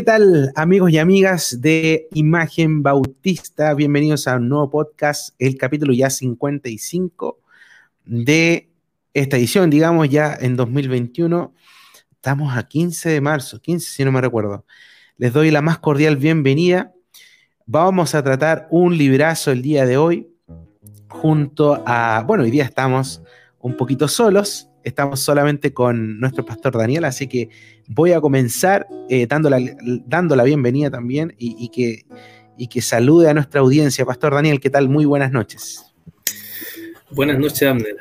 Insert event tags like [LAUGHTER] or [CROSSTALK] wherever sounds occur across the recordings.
¿Qué tal amigos y amigas de Imagen Bautista? Bienvenidos a un nuevo podcast, el capítulo ya 55 de esta edición, digamos ya en 2021. Estamos a 15 de marzo, 15 si no me recuerdo. Les doy la más cordial bienvenida. Vamos a tratar un librazo el día de hoy junto a, bueno, hoy día estamos un poquito solos, estamos solamente con nuestro pastor Daniel, así que voy a comenzar eh, dando, la, bienvenida también y, que, y que salude a nuestra audiencia. Pastor Daniel, ¿qué tal? Muy buenas noches. Buenas noches, Amner.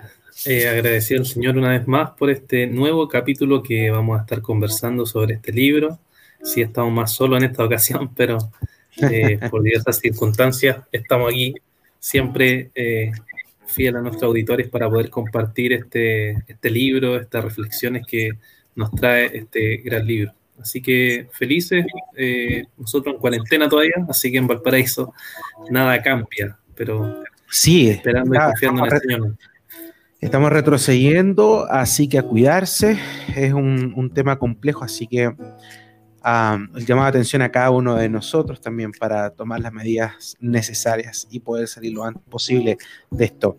Eh, agradecido al Señor una vez más por este nuevo capítulo que vamos a estar conversando sobre este libro. Sí, estamos más solos en esta ocasión, pero eh, por diversas circunstancias estamos aquí siempre eh, fiel a nuestros auditores para poder compartir este, este libro, estas reflexiones que nos trae este gran libro. Así que felices, eh, nosotros en cuarentena todavía, así que en Valparaíso nada cambia, pero sí, esperando y confiando en el Señor. Estamos retrocediendo, así que a cuidarse. Es un, un tema complejo, así que el llamado de atención a cada uno de nosotros también para tomar las medidas necesarias y poder salir lo antes posible de esto.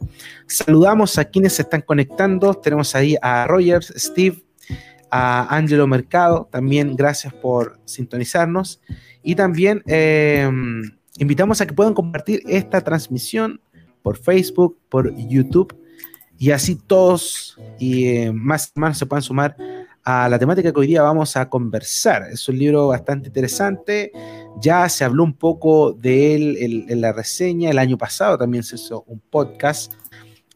Saludamos a quienes se están conectando. Tenemos ahí a Rogers, Steve, a Angelo Mercado. También gracias por sintonizarnos. Y también em, invitamos a que puedan compartir esta transmisión por Facebook, por YouTube. Y así todos y eh, más hermanos se puedan sumar a la temática que hoy día vamos a conversar. Es un libro bastante interesante. Ya se habló un poco de él en, la reseña. El año pasado también se hizo un podcast.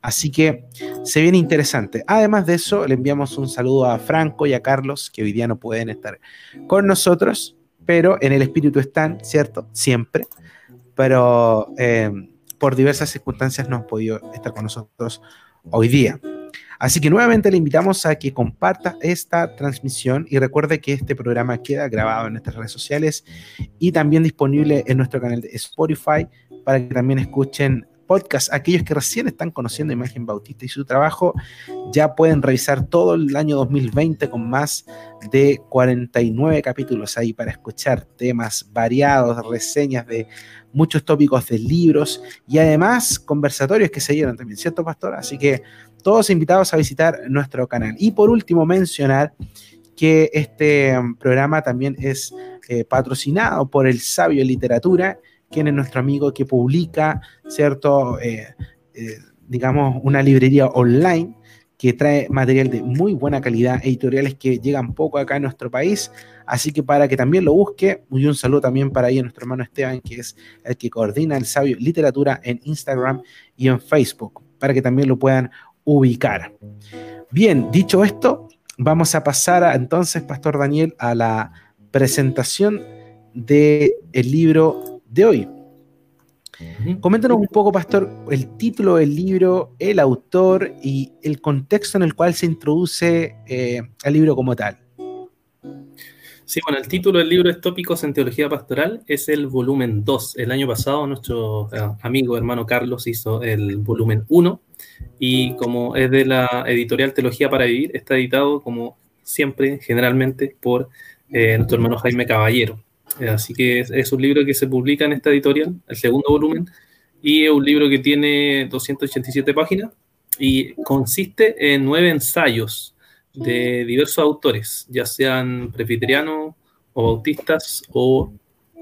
Así que se viene interesante. Además de eso, le enviamos un saludo a Franco y a Carlos, que hoy día no pueden estar con nosotros, pero en el espíritu están, ¿cierto? Siempre. Pero eh, por diversas circunstancias no han podido estar con nosotros hoy día. Así que nuevamente le invitamos a que comparta esta transmisión y recuerde que este programa queda grabado en nuestras redes sociales y también disponible en nuestro canal de Spotify para que también escuchen podcast. Aquellos que recién están conociendo Imagen Bautista y su trabajo ya pueden revisar todo el año 2020 con más de 49 capítulos ahí para escuchar temas variados, reseñas de muchos tópicos de libros y además conversatorios que se dieron también, ¿cierto, Pastor? Así que todos invitados a visitar nuestro canal. Y por último, mencionar que este programa también es eh, patrocinado por el Sabio Literatura, quien es nuestro amigo que publica, ¿cierto? Eh, eh, digamos, una librería online que trae material de muy buena calidad, editoriales que llegan poco acá en nuestro país. Así que para que también lo busque, un saludo también para ahí a nuestro hermano Esteban, que es el que coordina el Sabio Literatura en Instagram y en Facebook, para que también lo puedan ubicar. Bien, dicho esto, vamos a pasar entonces, Pastor Daniel, a la presentación del el libro de hoy. Coméntanos un poco, Pastor, el título del libro, el autor y el contexto en el cual se introduce eh, el libro como tal. Sí, bueno, el título del libro es Tópicos en Teología Pastoral, es el volumen 2. El año pasado nuestro eh, amigo hermano Carlos hizo el volumen 1 y como es de la editorial Teología para Vivir, está editado como siempre, generalmente, por eh, nuestro hermano Jaime Caballero. Eh, así que es, un libro que se publica en esta editorial, el segundo volumen, y es un libro que tiene 287 páginas y consiste en nueve ensayos de diversos autores, ya sean presbiterianos o bautistas o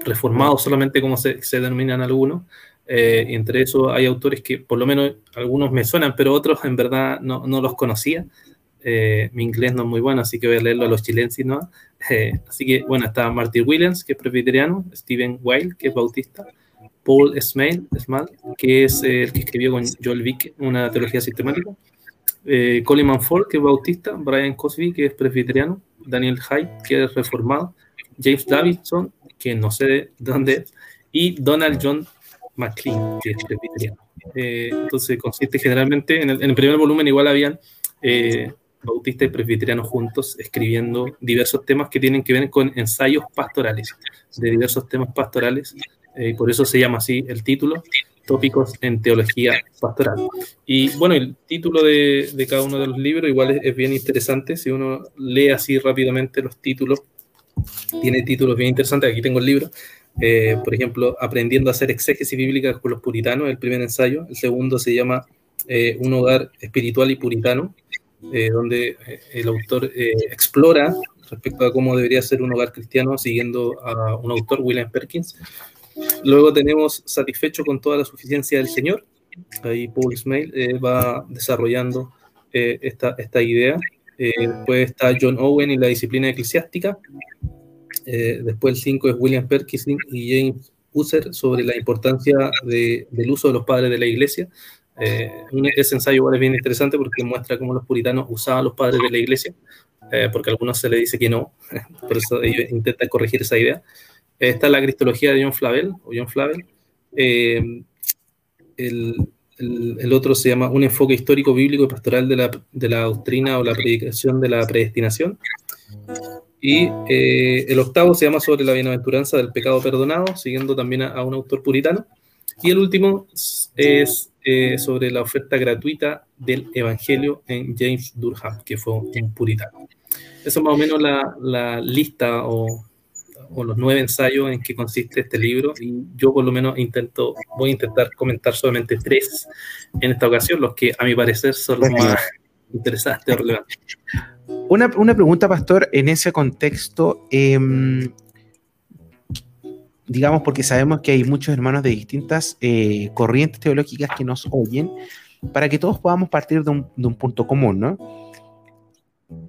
reformados solamente como se, denominan algunos. Eh, entre eso hay autores que por lo menos algunos me suenan, pero otros en verdad no, no los conocía. Eh, mi inglés no es muy bueno, así que voy a leerlo a los chilenses, ¿no? [LAUGHS] Eh, así que, bueno, está Martin Williams, que es presbiteriano, Stephen Weil, que es bautista, Paul Smale, que es el que escribió con Joel Vick una teología sistemática, eh, Colin Manford, que es bautista, Brian Cosby, que es presbiteriano, Daniel Hyde, que es reformado, James Davidson, que no sé de dónde es, y Donald John McLean, que es presbiteriano. Eh, entonces consiste generalmente, en el, primer volumen igual habían eh, bautistas y presbiterianos juntos escribiendo diversos temas que tienen que ver con ensayos pastorales, de diversos temas pastorales, eh, y por eso se llama así el título, tópicos en teología pastoral. Y bueno, el título de, cada uno de los libros igual es, bien interesante. Si uno lee así rápidamente los títulos, tiene títulos bien interesantes, aquí tengo el libro. Eh, por ejemplo, Aprendiendo a hacer exégesis bíblica con los puritanos, el primer ensayo. El segundo se llama eh, Un hogar espiritual y puritano, eh, donde el autor explora respecto a cómo debería ser un hogar cristiano siguiendo a un autor, William Perkins. Luego tenemos Satisfecho con toda la suficiencia del Señor. Ahí Paul Ismail va desarrollando esta, esta idea. después está John Owen y la disciplina eclesiástica. Eh, después el 5 es William Perkins y James User sobre la importancia del uso de los padres de la iglesia. Eh, ese ensayo igual es bien interesante porque muestra cómo los puritanos usaban los padres de la iglesia, eh, porque a algunos se les dice que no, [LAUGHS] por eso ellos intentan corregir esa idea. Esta es la cristología de John Flavel, o John Flavel. El, el, el, otro se llama Un enfoque histórico, bíblico y pastoral de la, de la doctrina o la predicación de la predestinación. Y eh, el octavo se llama sobre la bienaventuranza del pecado perdonado, siguiendo también a, un autor puritano. Y el último es eh, sobre la oferta gratuita del Evangelio en James Durham, que fue un puritano. Eso es más o menos la, la lista o, o, los nueve ensayos en que consiste este libro. Y yo por lo menos intento, voy a intentar comentar solamente tres en esta ocasión, los que a mi parecer son los más interesantes o relevantes. Una, pregunta, Pastor, en ese contexto, em, digamos, porque sabemos que hay muchos hermanos de distintas eh, corrientes teológicas que nos oyen, para que todos podamos partir de un, punto común, ¿no?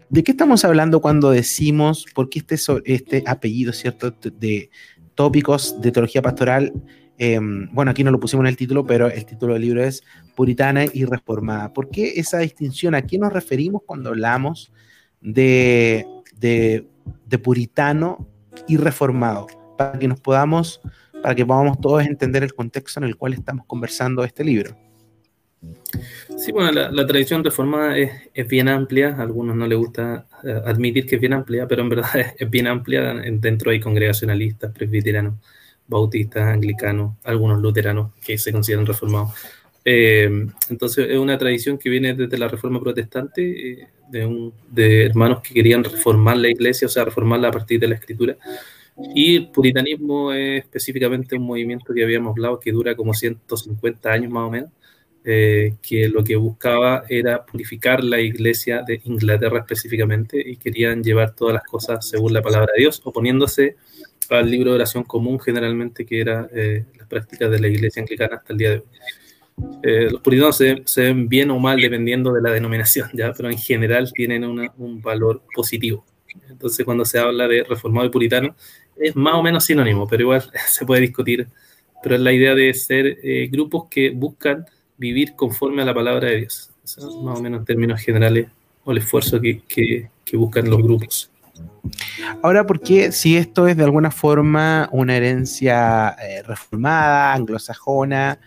¿De qué estamos hablando cuando decimos, porque este, este apellido, ¿cierto?, de tópicos de teología pastoral, em, bueno, aquí no lo pusimos en el título, pero el título del libro es Puritana y Reformada. ¿Por qué esa distinción? ¿A qué nos referimos cuando hablamos de, de, puritano y reformado, para que nos podamos, para que podamos todos entender el contexto en el cual estamos conversando este libro. Sí, bueno, la, tradición reformada es, es, bien amplia, a algunos no les gusta eh, admitir que es bien amplia, pero en verdad [LAUGHS] es, bien amplia, dentro hay congregacionalistas, presbiterianos, bautistas, anglicanos, algunos luteranos que se consideran reformados. Eh, entonces es una tradición que viene desde la Reforma Protestante, eh, de, un, de, hermanos que querían reformar la iglesia, o sea, reformarla a partir de la escritura. Y el puritanismo es específicamente un movimiento que habíamos hablado que dura como 150 años más o menos, eh, que lo que buscaba era purificar la iglesia de Inglaterra específicamente y querían llevar todas las cosas según la palabra de Dios, oponiéndose al libro de oración común generalmente que era las prácticas de la iglesia anglicana hasta el día de hoy. Eh, los puritanos se, ven bien o mal dependiendo de la denominación, [LAUGHS] ¿ya? pero en general tienen un valor positivo. Entonces, cuando se habla de reformado y puritano, es más o menos sinónimo, pero igual [LAUGHS] se puede discutir. Pero es la idea de ser eh, grupos que buscan vivir conforme a la palabra de Dios. más o menos en términos generales, o el esfuerzo que, que, buscan los grupos. Ahora, ¿por qué si esto es de alguna forma una herencia eh, reformada, anglosajona,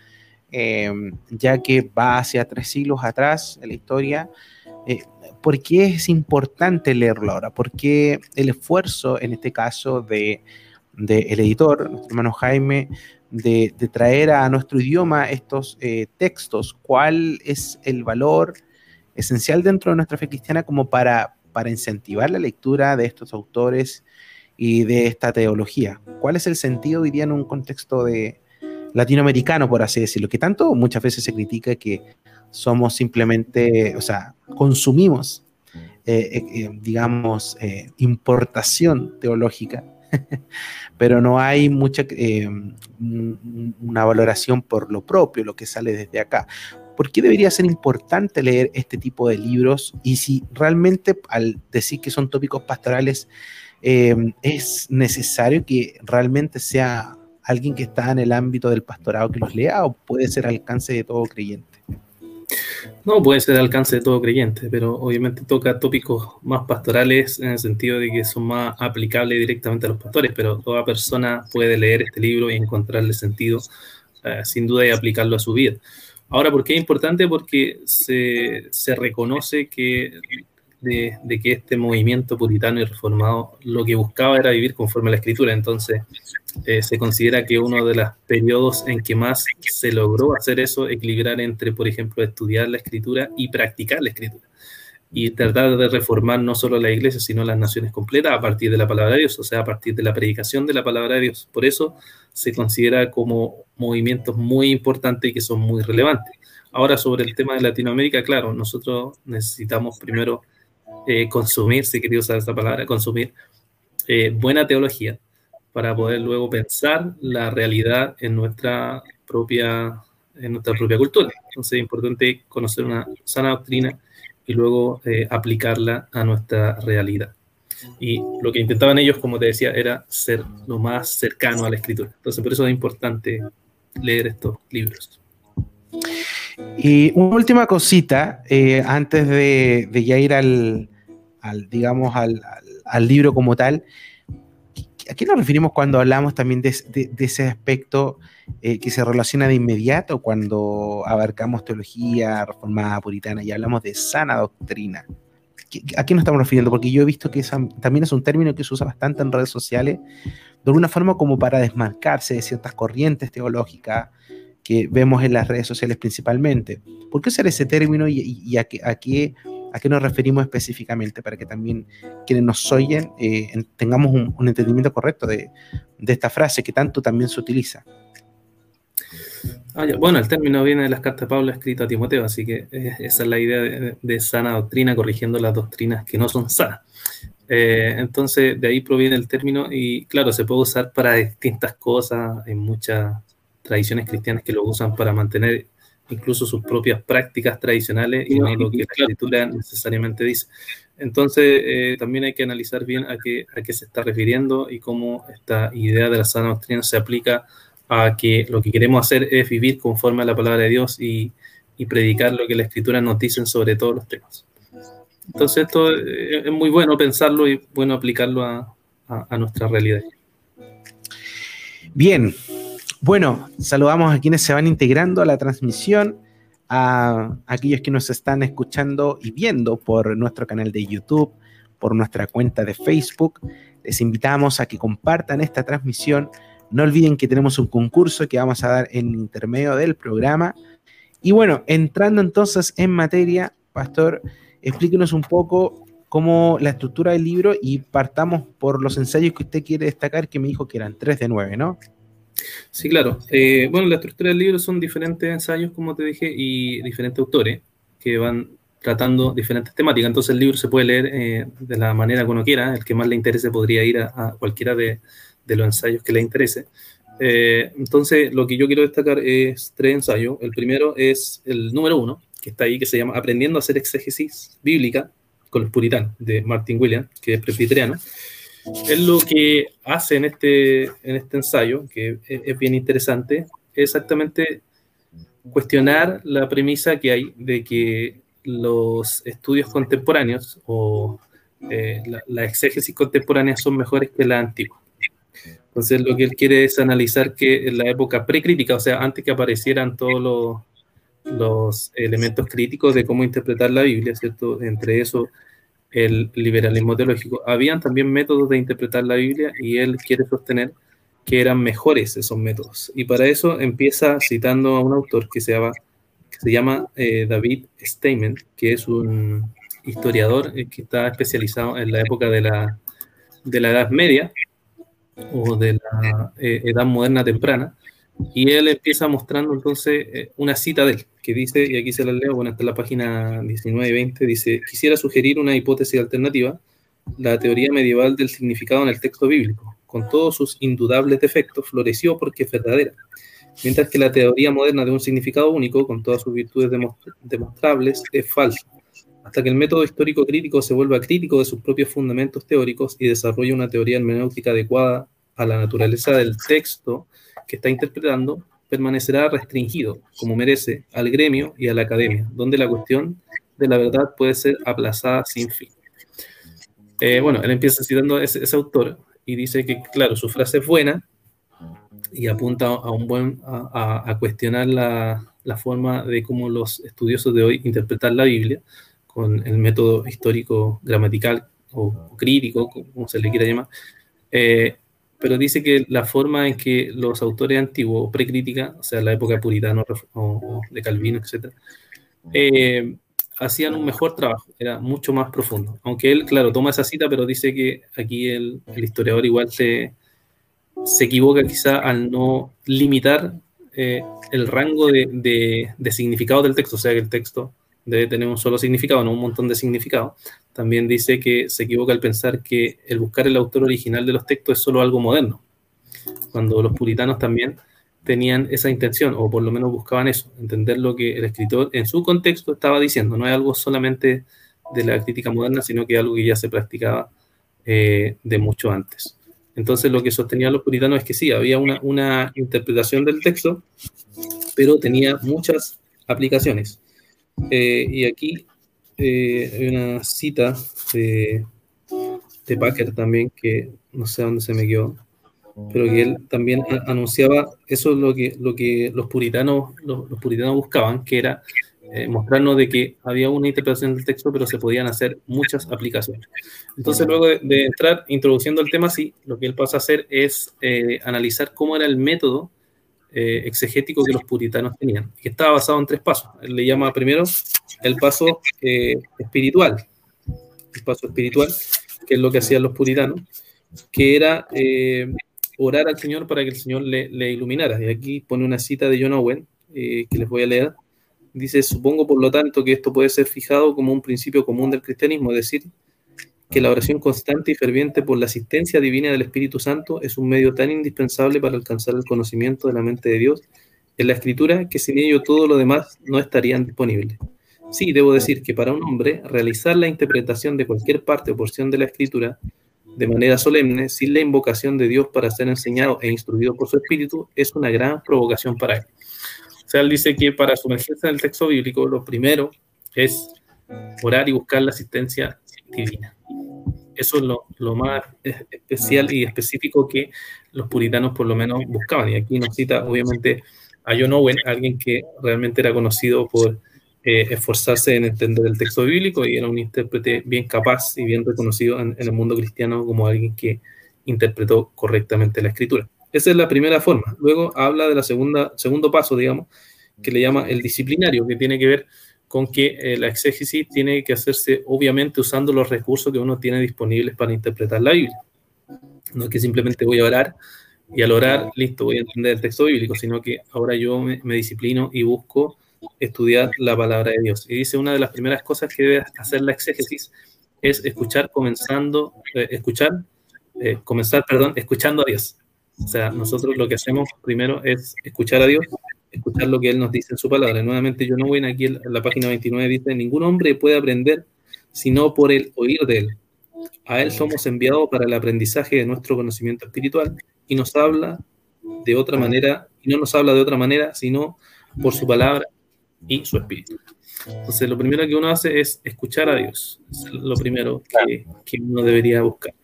Em, ya que va hacia tres siglos atrás en la historia. Eh, ¿Por qué es importante leerlo ahora? ¿Por qué el esfuerzo, en este caso, de, el editor, nuestro hermano Jaime, de, traer a nuestro idioma estos eh, textos? ¿Cuál es el valor esencial dentro de nuestra fe cristiana como para, para incentivar la lectura de estos autores y de esta teología? ¿Cuál es el sentido día en un contexto de, latinoamericano, por así decirlo, que tanto muchas veces se critica que somos simplemente, o sea, consumimos, eh, eh, eh, digamos, importación teológica, [LAUGHS] pero no hay mucha, una valoración por lo propio, lo que sale desde acá. ¿Por qué debería ser importante leer este tipo de libros? Y si realmente al decir que son tópicos pastorales, es necesario que realmente sea alguien que está en el ámbito del pastorado que los lea o puede ser alcance de todo creyente? No, puede ser alcance de todo creyente, pero obviamente toca tópicos más pastorales en el sentido de que son más aplicables directamente a los pastores, pero toda persona puede leer este libro y encontrarle sentido eh, sin duda y aplicarlo a su vida. Ahora, ¿por qué es importante? Porque se, se reconoce que de, que este movimiento puritano y reformado lo que buscaba era vivir conforme a la escritura. Entonces, eh, se considera que uno de los periodos en que más se logró hacer eso, equilibrar entre, por ejemplo, estudiar la escritura y practicar la escritura. y tratar de reformar no solo la iglesia, sino las naciones completas a partir de la palabra de Dios, o sea, a partir de la predicación de la palabra de Dios. Por eso se considera como movimientos muy importantes y que son muy relevantes. Ahora, sobre el tema de Latinoamérica, claro, nosotros necesitamos primero eh, consumir, si quería usar esta palabra, consumir eh, buena teología para poder luego pensar la realidad en nuestra propia, en nuestra propia cultura. Entonces es importante conocer una sana doctrina y luego eh, aplicarla a nuestra realidad. Y lo que intentaban ellos, como te decía, era ser lo más cercano a la escritura. Entonces, por eso es importante leer estos libros. Y una última cosita, antes de, ya ir al, digamos, al, libro como tal, ¿a qué nos referimos cuando hablamos también de, ese aspecto eh, que se relaciona de inmediato cuando abarcamos teología reformada puritana y hablamos de sana doctrina? ¿A qué nos estamos refiriendo? Porque yo he visto que también es un término que se usa bastante en redes sociales, de alguna forma como para desmarcarse de ciertas corrientes teológicas que vemos en las redes sociales principalmente. ¿Por qué usar ese término y, a, qué, a, qué, a, qué, nos referimos específicamente? Para que también quienes nos oyen eh, tengamos un, entendimiento correcto de, esta frase que tanto también se utiliza. Ah, bueno, el término viene de las cartas de Pablo escritas a Timoteo, así que eh, esa es la idea de, sana doctrina, corrigiendo las doctrinas que no son sanas. Eh, entonces, de ahí proviene el término y claro, se puede usar para distintas cosas. Hay muchas tradiciones cristianas que lo usan para mantener incluso sus propias prácticas tradicionales y no lo que la escritura necesariamente dice. Entonces, eh, también hay que analizar bien a qué, a qué se está refiriendo y cómo esta idea de la sana doctrina se aplica a que lo que queremos hacer es vivir conforme a la palabra de Dios y, predicar lo que la escritura nos dice sobre todos los temas. Entonces esto es muy bueno pensarlo y bueno aplicarlo a, nuestra realidad. Bien, bueno, saludamos a quienes se van integrando a la transmisión, a aquellos que nos están escuchando y viendo por nuestro canal de YouTube, por nuestra cuenta de Facebook. Les invitamos a que compartan esta transmisión no olviden que tenemos un concurso que vamos a dar en intermedio del programa. Y bueno, entrando entonces en materia, Pastor, explíquenos un poco cómo la estructura del libro y partamos por los ensayos que usted quiere destacar, que me dijo que eran 3 de 9, ¿no? Sí, claro. Eh, bueno, la estructura del libro son diferentes ensayos, como te dije, y diferentes autores que van tratando diferentes temáticas. Entonces el libro se puede leer eh, de la manera que uno quiera. El que más le interese podría ir a cualquiera de, de los ensayos que le interese. Eh, entonces, lo que yo quiero destacar es tres ensayos. El primero es el número uno, que está ahí, que se llama Aprendiendo a hacer exégesis bíblica con los puritanos, de Martin Williams, que es presbiteriano. Él lo que hace en este, en este ensayo, que es, bien interesante, es exactamente cuestionar la premisa que hay de que los estudios contemporáneos o eh, la, exégesis contemporánea son mejores que la antigua. Entonces lo que él quiere es analizar que en la época precrítica, o sea, antes que aparecieran todos los, los elementos críticos de cómo interpretar la Biblia, ¿cierto? Entre eso el liberalismo teológico, habían también métodos de interpretar la Biblia y él quiere sostener que eran mejores esos métodos. Y para eso empieza citando a un autor que se llama, eh, David Steinman, que es un historiador eh, que está especializado en la época de la, de la Edad Media o de la eh, edad moderna temprana. Y él empieza mostrando entonces eh, una cita de él, que dice, y aquí se la leo, bueno, en la página 19 y 20, dice, quisiera sugerir una hipótesis alternativa, la teoría medieval del significado en el texto bíblico, con todos sus indudables defectos, floreció porque es verdadera, mientras que la teoría moderna de un significado único, con todas sus virtudes demostrables, es falsa. Hasta que el método histórico crítico se vuelva crítico de sus propios fundamentos teóricos y desarrolle una teoría hermenéutica adecuada a la naturaleza del texto que está interpretando, permanecerá restringido, como merece, al gremio y a la academia, donde la cuestión de la verdad puede ser aplazada sin fin. Eh, bueno, él empieza citando a ese, autor y dice que, claro, su frase es buena y apunta a, un buen, a, cuestionar la, la, forma de cómo los estudiosos de hoy interpretan la Biblia, con el método histórico gramatical o crítico, como se le quiera llamar, eh, pero dice que la forma en que los autores antiguos, precrítica, o sea, la época puritana o, de Calvino, etc., eh, hacían un mejor trabajo, era mucho más profundo. Aunque él, claro, toma esa cita, pero dice que aquí el, historiador igual se, equivoca quizá al no limitar eh, el rango de, significado del texto, o sea que el texto debe tener un solo significado, no un montón de significado. También dice que se equivoca al pensar que el buscar el autor original de los textos es solo algo moderno, cuando los puritanos también tenían esa intención, o por lo menos buscaban eso, entender lo que el escritor en su contexto estaba diciendo. No es algo solamente de la crítica moderna, sino que es algo que ya se practicaba eh, de mucho antes. Entonces lo que sostenían los puritanos es que sí, había una, una interpretación del texto, pero tenía muchas aplicaciones. Eh, y aquí eh, hay una cita de, de Packer también, que no sé dónde se me quedó, pero que él también anunciaba eso es lo que, lo que los puritanos, los, puritanos buscaban, que era eh, mostrarnos de que había una interpretación del texto, pero se podían hacer muchas aplicaciones. Entonces, luego de, entrar introduciendo el tema, sí, lo que él pasa a hacer es eh, analizar cómo era el método eh, exegético que los puritanos tenían, que estaba basado en tres pasos. Le llama primero el paso espiritual, el paso espiritual, que es lo que hacían los puritanos, que era orar al Señor para que el Señor le, le iluminara. Y aquí pone una cita de John Owen, eh, que les voy a leer. Dice, supongo por lo tanto que esto puede ser fijado como un principio común del cristianismo, es decir, que la oración constante y ferviente por la asistencia divina del Espíritu Santo es un medio tan indispensable para alcanzar el conocimiento de la mente de Dios en la Escritura que sin ello todo lo demás no estarían disponibles. Sí, debo decir que para un hombre realizar la interpretación de cualquier parte o porción de la Escritura de manera solemne, sin la invocación de Dios para ser enseñado e instruido por su Espíritu, es una gran provocación para él. O sea, él dice que para sumergirse en el texto bíblico, lo primero es orar y buscar la asistencia divina. Eso es lo, más especial y específico que los puritanos por lo menos buscaban. Y aquí nos cita obviamente a John Owen, alguien que realmente era conocido por eh, esforzarse en entender el texto bíblico y era un intérprete bien capaz y bien reconocido en, el mundo cristiano como alguien que interpretó correctamente la escritura. Esa es la primera forma. Luego habla de la segunda, segundo paso, digamos, que le llama el disciplinario, que tiene que ver con que eh, la exégesis tiene que hacerse obviamente usando los recursos que uno tiene disponibles para interpretar la Biblia. No es que simplemente voy a orar y al orar, listo, voy a entender el texto bíblico, sino que ahora yo me, disciplino y busco estudiar la palabra de Dios. Y dice, una de las primeras cosas que debe hacer la exégesis es escuchar comenzando, eh, escuchar, eh, comenzar, perdón, escuchando a Dios. O sea, nosotros lo que hacemos primero es escuchar a Dios, escuchar lo que Él nos dice en su palabra. Nuevamente, no voy aquí en la página 29, dice, ningún hombre puede aprender sino por el oír de Él. A Él somos enviados para el aprendizaje de nuestro conocimiento espiritual y nos habla de otra manera, y no nos habla de otra manera, sino por su palabra y su espíritu. Entonces, lo primero que uno hace es escuchar a Dios. Es lo primero que, que uno debería buscar.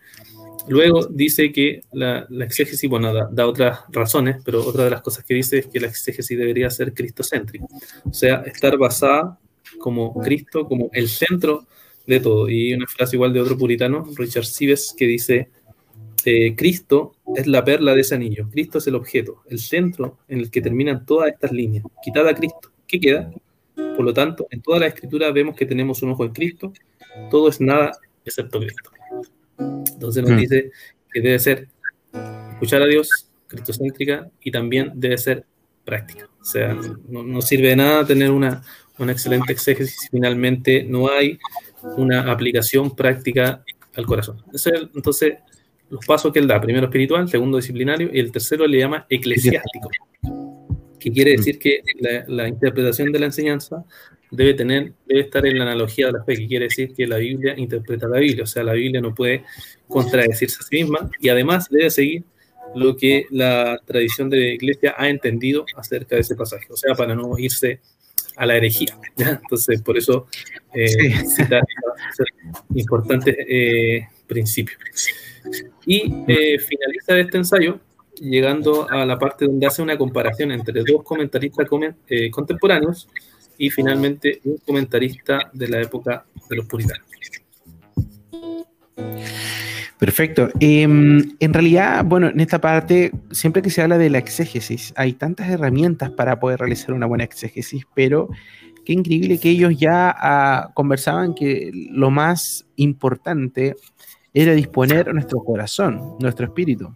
Luego dice que la, la exégesis, bueno, da, otras razones, pero otra de las cosas que dice es que la exégesis debería ser cristocéntrica. O sea, estar basada como Cristo, como el centro de todo. Y una frase igual de otro puritano, Richard Sives, que dice, eh, Cristo es la perla de ese anillo. Cristo es el objeto, el centro en el que terminan todas estas líneas. Quitada Cristo ¿Qué queda? Por lo tanto, en toda la escritura vemos que tenemos un ojo en Cristo, todo es nada excepto Cristo. Entonces nos hmm. dice que debe ser escuchar a Dios, cristocéntrica, y también debe ser práctica. O sea, no, sirve de nada tener una, una excelente exégesis si finalmente no hay una aplicación práctica al corazón. entonces, los pasos que él da, primero espiritual, segundo disciplinario, y el tercero le llama eclesiástico que quiere mm. decir que la, interpretación de la enseñanza debe tener, debe estar en la analogía de la fe, que quiere decir que la Biblia interpreta la Biblia, o sea, la Biblia no puede contradecirse a sí misma y además debe seguir lo que la tradición de la iglesia ha entendido acerca de ese pasaje, o sea, para no irse a la herejía. Entonces, por eso eh, cita importantes eh, principios. Y eh, finaliza este ensayo llegando a la parte donde hace una comparación entre dos comentaristas eh, contemporáneos y finalmente un comentarista de la época de los puritanos. Perfecto. Em, en realidad, bueno, en esta parte, siempre que se habla de la exégesis, hay tantas herramientas para poder realizar una buena exégesis, pero qué increíble que ellos ya ah, conversaban que lo más importante era disponer nuestro corazón, nuestro espíritu.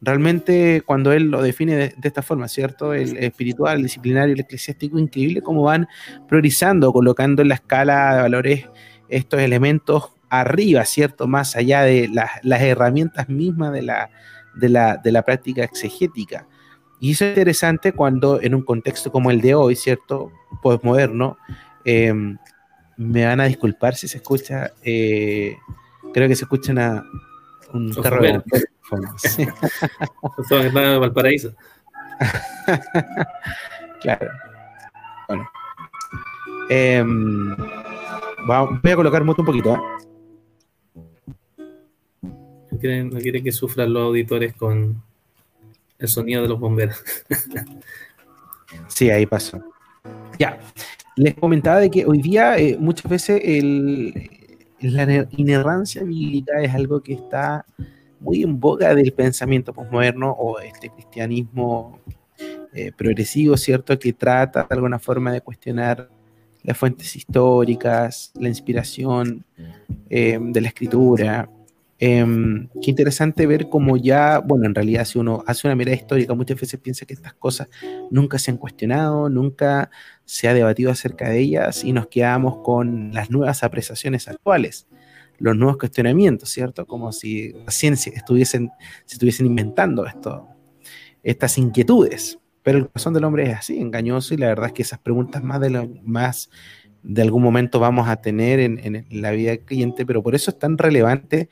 Realmente cuando él lo define de, esta forma, ¿cierto? El espiritual, el disciplinario, el eclesiástico, increíble cómo van priorizando, colocando en la escala de valores estos elementos arriba, ¿cierto? Más allá de las herramientas mismas de la, de la, de la práctica exegética. Y eso es interesante cuando en un contexto como el de hoy, ¿cierto? Postmoderno, eh, me van a disculpar si se escucha, eh, creo que se escucha una, un carro de [LAUGHS] sí. de Valparaíso. [LAUGHS] claro. Bueno. Eh, voy a colocar mucho un poquito. ¿eh? No, quieren, no que sufran los auditores con el sonido de los bomberos. [LAUGHS] sí, ahí pasó. Ya. Les comentaba de que hoy día eh, muchas veces el, la inerrancia bíblica es algo que está muy en boga del pensamiento posmoderno o este cristianismo eh, progresivo, ¿cierto? Que trata de alguna forma de cuestionar las fuentes históricas, la inspiración eh, de la escritura. Em, qué interesante ver cómo ya, bueno, en realidad si uno hace una mirada histórica, muchas veces piensa que estas cosas nunca se han cuestionado, nunca se ha debatido acerca de ellas y nos quedamos con las nuevas apreciaciones actuales, los nuevos cuestionamientos, ¿cierto? Como si la ciencia estuviesen, se estuviesen inventando esto, estas inquietudes. Pero el corazón del hombre es así, engañoso, y la verdad es que esas preguntas más de lo más de algún momento vamos a tener en, la vida del cliente, pero por eso es tan relevante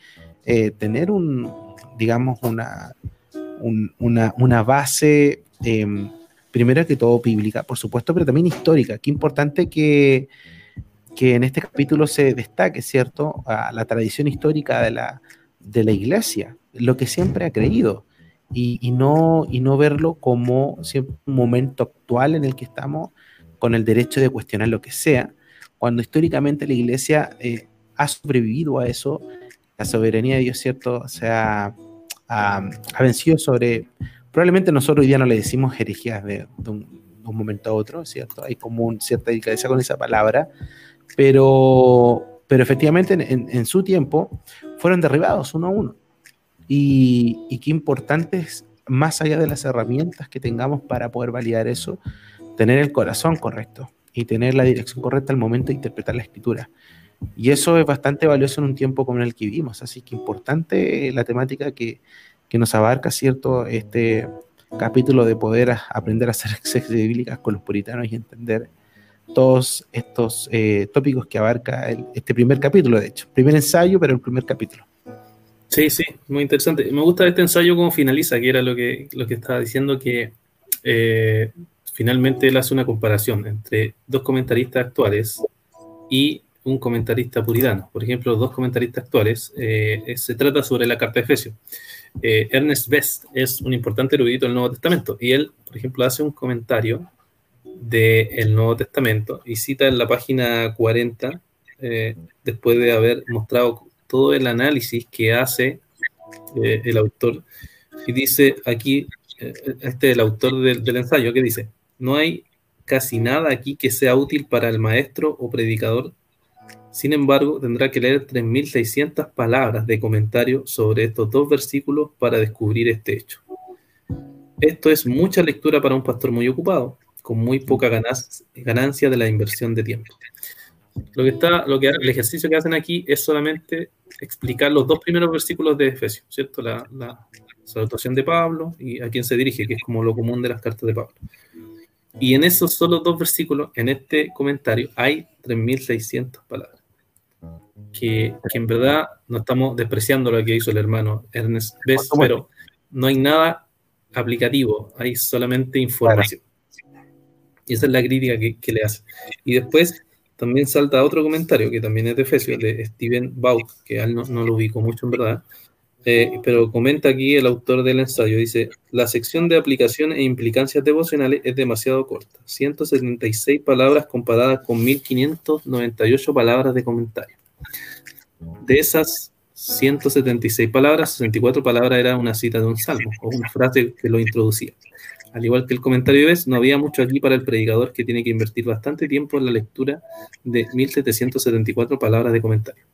eh, tener un, digamos, una, una, base, em, primero que todo bíblica, por supuesto, pero también histórica. Qué importante que, que en este capítulo se destaque, ¿cierto?, a la tradición histórica de la, de la iglesia, lo que siempre ha creído. Y, no, y no verlo como un momento actual en el que estamos con el derecho de cuestionar lo que sea, cuando históricamente la iglesia eh, ha sobrevivido a eso la soberanía de Dios, ¿cierto? O sea, ha, vencido sobre, probablemente nosotros hoy día no le decimos herejías de, un, momento a otro, ¿cierto? Hay como una cierta delicadeza con esa palabra, pero, pero efectivamente en, su tiempo fueron derribados uno a uno. Y, y qué importante es, más allá de las herramientas que tengamos para poder validar eso, tener el corazón correcto y tener la dirección correcta al momento de interpretar la escritura. Y eso es bastante valioso en un tiempo como el que vivimos. Así que importante la temática que, nos abarca, ¿cierto? Este capítulo de poder aprender a exégesis [LAUGHS] bíblicas con los puritanos y entender todos estos eh, tópicos que abarca este primer capítulo, de hecho. Primer ensayo, pero el primer capítulo. Sí, sí, muy interesante. Me gusta este ensayo cómo finaliza, que era lo que, lo que estaba diciendo, que eh, finalmente él hace una comparación entre dos comentaristas actuales y un comentarista puritano. Por ejemplo, dos comentaristas actuales, eh, se trata sobre la carta de Efesios. Eh, Ernest Best es un importante erudito del Nuevo Testamento y él, por ejemplo, hace un comentario del Nuevo Testamento y cita en la página 40, eh, después de haber mostrado todo el análisis que hace el autor, y dice aquí, este es el autor del ensayo, que dice, no hay casi nada aquí que sea útil para el maestro o predicador sin embargo, tendrá que leer 3.600 palabras de comentario sobre estos dos versículos para descubrir este hecho. Esto es mucha lectura para un pastor muy ocupado, con muy poca ganancia de la inversión de tiempo. Lo que está, lo que el ejercicio que hacen aquí es solamente explicar los dos primeros versículos de Efesios, ¿cierto? La, salutación de Pablo y a quién se dirige, que es como lo común de las cartas de Pablo. Y en esos solo dos versículos, en este comentario, hay 3.600 palabras que, en verdad no estamos despreciando lo que hizo el hermano Ernest Best, pero no hay nada aplicativo, hay solamente información. Y esa es la crítica que, le hace. Y después también salta otro comentario que también es de Efesios, de Steven Bauk, que él no, no lo ubico mucho en verdad, eh, pero comenta aquí el autor del ensayo, dice, la sección de aplicaciones e implicancias devocionales es demasiado corta, 176 palabras comparadas con 1598 palabras de comentario. De esas 176 palabras, 64 palabras era una cita de un salmo o una frase que lo introducía. al igual que el comentario ves, no había mucho aquí para el predicador que tiene que invertir bastante tiempo en la lectura de 1774 palabras de comentario.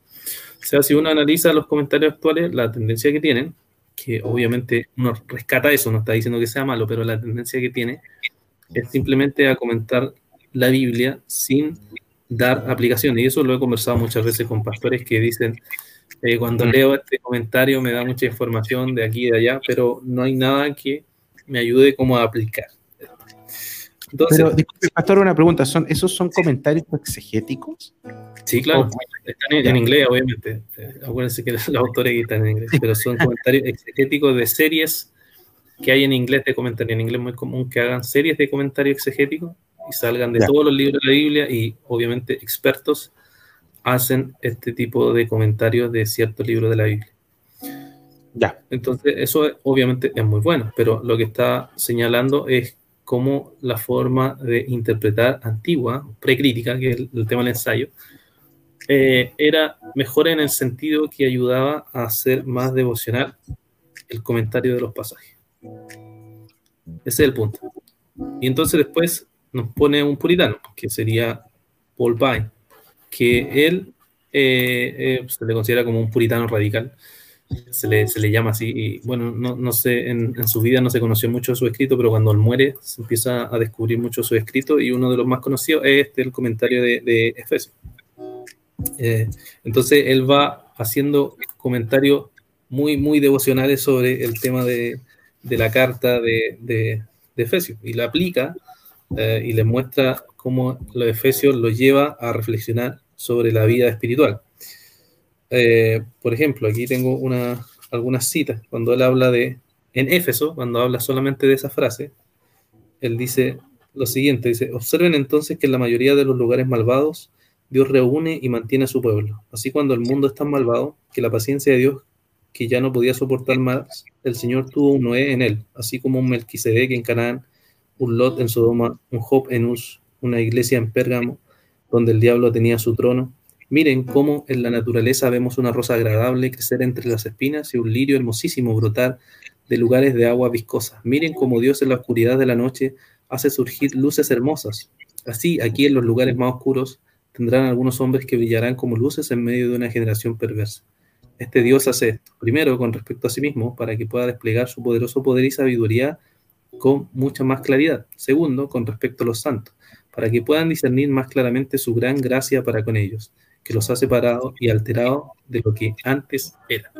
O sea, si uno analiza los comentarios actuales, la tendencia que tienen, que obviamente uno rescata eso, no está diciendo que sea malo, pero la tendencia que tiene es simplemente a comentar la Biblia sin dar aplicaciones. Y eso lo he conversado muchas veces con pastores que dicen, eh, cuando mm. leo este comentario me da mucha información de aquí y de allá, pero no hay nada que me ayude como a aplicar. Entonces, pero, disculpe, pastor, una pregunta, ¿son, ¿esos son comentarios exegéticos? Sí, claro, están en, inglés, obviamente. Eh, acuérdense que [LAUGHS] los autores están en inglés, pero son [LAUGHS] comentarios exegéticos de series que hay en inglés de comentarios. En inglés es muy común que hagan series de comentarios exegéticos y salgan de todos los libros de la Biblia y obviamente expertos hacen este tipo de comentarios de ciertos libros de la Biblia. Ya. Entonces, eso obviamente es muy bueno, pero lo que está señalando es cómo la forma de interpretar antigua, precrítica, que es el, tema del ensayo, eh, era mejor en el sentido que ayudaba a hacer más devocional el comentario de los pasajes. Ese es el punto. Y entonces después nos pone un puritano, que sería Paul Vine, que él eh, eh, se le considera como un puritano radical, se le, se le llama así, y bueno, no, no sé, en, su vida no se conoció mucho su escrito, pero cuando él muere se empieza a descubrir mucho su escrito, y uno de los más conocidos es este, el comentario de, de Efesio. Eh, entonces él va haciendo comentarios muy, muy devocionales sobre el tema de, de la carta de, de, de Efesios, y la aplica y le muestra cómo los Efesios lo lleva a reflexionar sobre la vida espiritual. Eh, por ejemplo, aquí tengo una, algunas citas. Cuando él habla de, en Éfeso, cuando habla solamente de esa frase, él dice lo siguiente, dice, observen entonces que en la mayoría de los lugares malvados, Dios reúne y mantiene a su pueblo. Así cuando el mundo es tan malvado que la paciencia de Dios, que ya no podía soportar más, el Señor tuvo un Noé en él, así como un Melquisedec en Canaán, un Lot en Sodoma, un Job en Uz, una iglesia en Pérgamo, donde el diablo tenía su trono. Miren cómo en la naturaleza vemos una rosa agradable crecer entre las espinas y un lirio hermosísimo brotar de lugares de agua viscosa. Miren cómo Dios en la oscuridad de la noche hace surgir luces hermosas. Así, aquí en los lugares más oscuros, tendrán algunos hombres que brillarán como luces en medio de una generación perversa. Este Dios hace esto, primero con respecto a sí mismo, para que pueda desplegar su poderoso poder y sabiduría con mucha más claridad. Segundo, con respecto a los santos, para que puedan discernir más claramente su gran gracia para con ellos, que los ha separado y alterado de lo que antes era.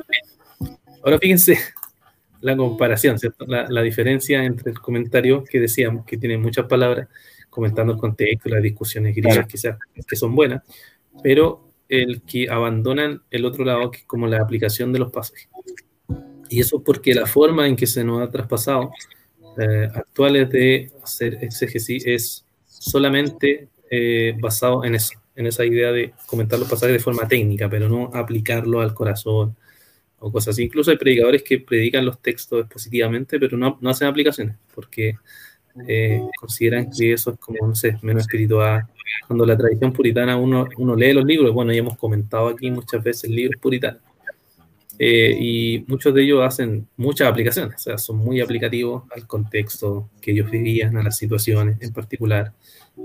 Ahora fíjense [LAUGHS] la comparación, La, diferencia entre el comentario que decíamos, que tiene muchas palabras, comentando el contexto, las discusiones griegas quizás, que son buenas, pero el que abandonan el otro lado, que es como la aplicación de los pasajes. Y eso porque la forma en que se nos ha traspasado eh, actuales de hacer exégesis es solamente eh, basado en eso, en esa idea de comentar los pasajes de forma técnica, pero no aplicarlo al corazón o cosas así. Incluso hay predicadores que predican los textos positivamente, pero no, no hacen aplicaciones, porque eh, consideran que eso es como, no sé, menos espiritual. Cuando la tradición puritana uno, uno lee los libros, bueno, ya hemos comentado aquí muchas veces libros puritanos, eh, y muchos de ellos hacen muchas aplicaciones, o sea, son muy aplicativos al contexto que ellos vivían, a las situaciones en particular,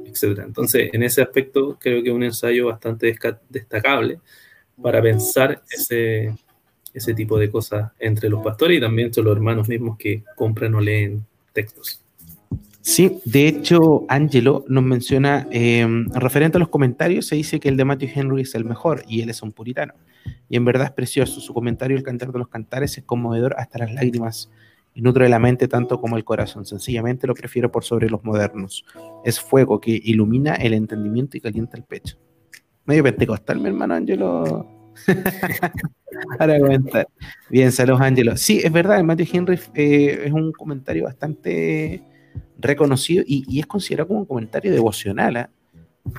etc. Entonces, en ese aspecto, creo que es un ensayo bastante destacable para pensar ese, ese tipo de cosas entre los pastores y también entre los hermanos mismos que compran o leen textos. Sí, de hecho, Angelo nos menciona, em, referente a los comentarios, se dice que el de Matthew Henry es el mejor y él es un puritano. Y en verdad es precioso. Su comentario, El cantar de los cantares, es conmovedor hasta las lágrimas y nutre la mente tanto como el corazón. Sencillamente lo prefiero por sobre los modernos. Es fuego que ilumina el entendimiento y calienta el pecho. Medio pentecostal, mi hermano Angelo. [LAUGHS] Para comentar. Bien, saludos, Angelo. Sí, es verdad, Matthew Henry eh, es un comentario bastante reconocido y, es considerado como un comentario devocional. ¿ah?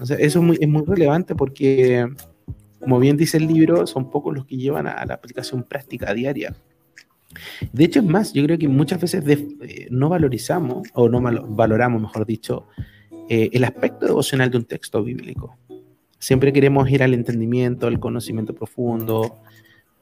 eso es muy, es muy relevante porque, como bien dice el libro, son pocos los que llevan a, la aplicación práctica diaria. De hecho, es más, yo creo que muchas veces eh, no valorizamos, o no valoramos, mejor dicho, eh, el aspecto devocional de un texto bíblico. Siempre queremos ir al entendimiento, al conocimiento profundo,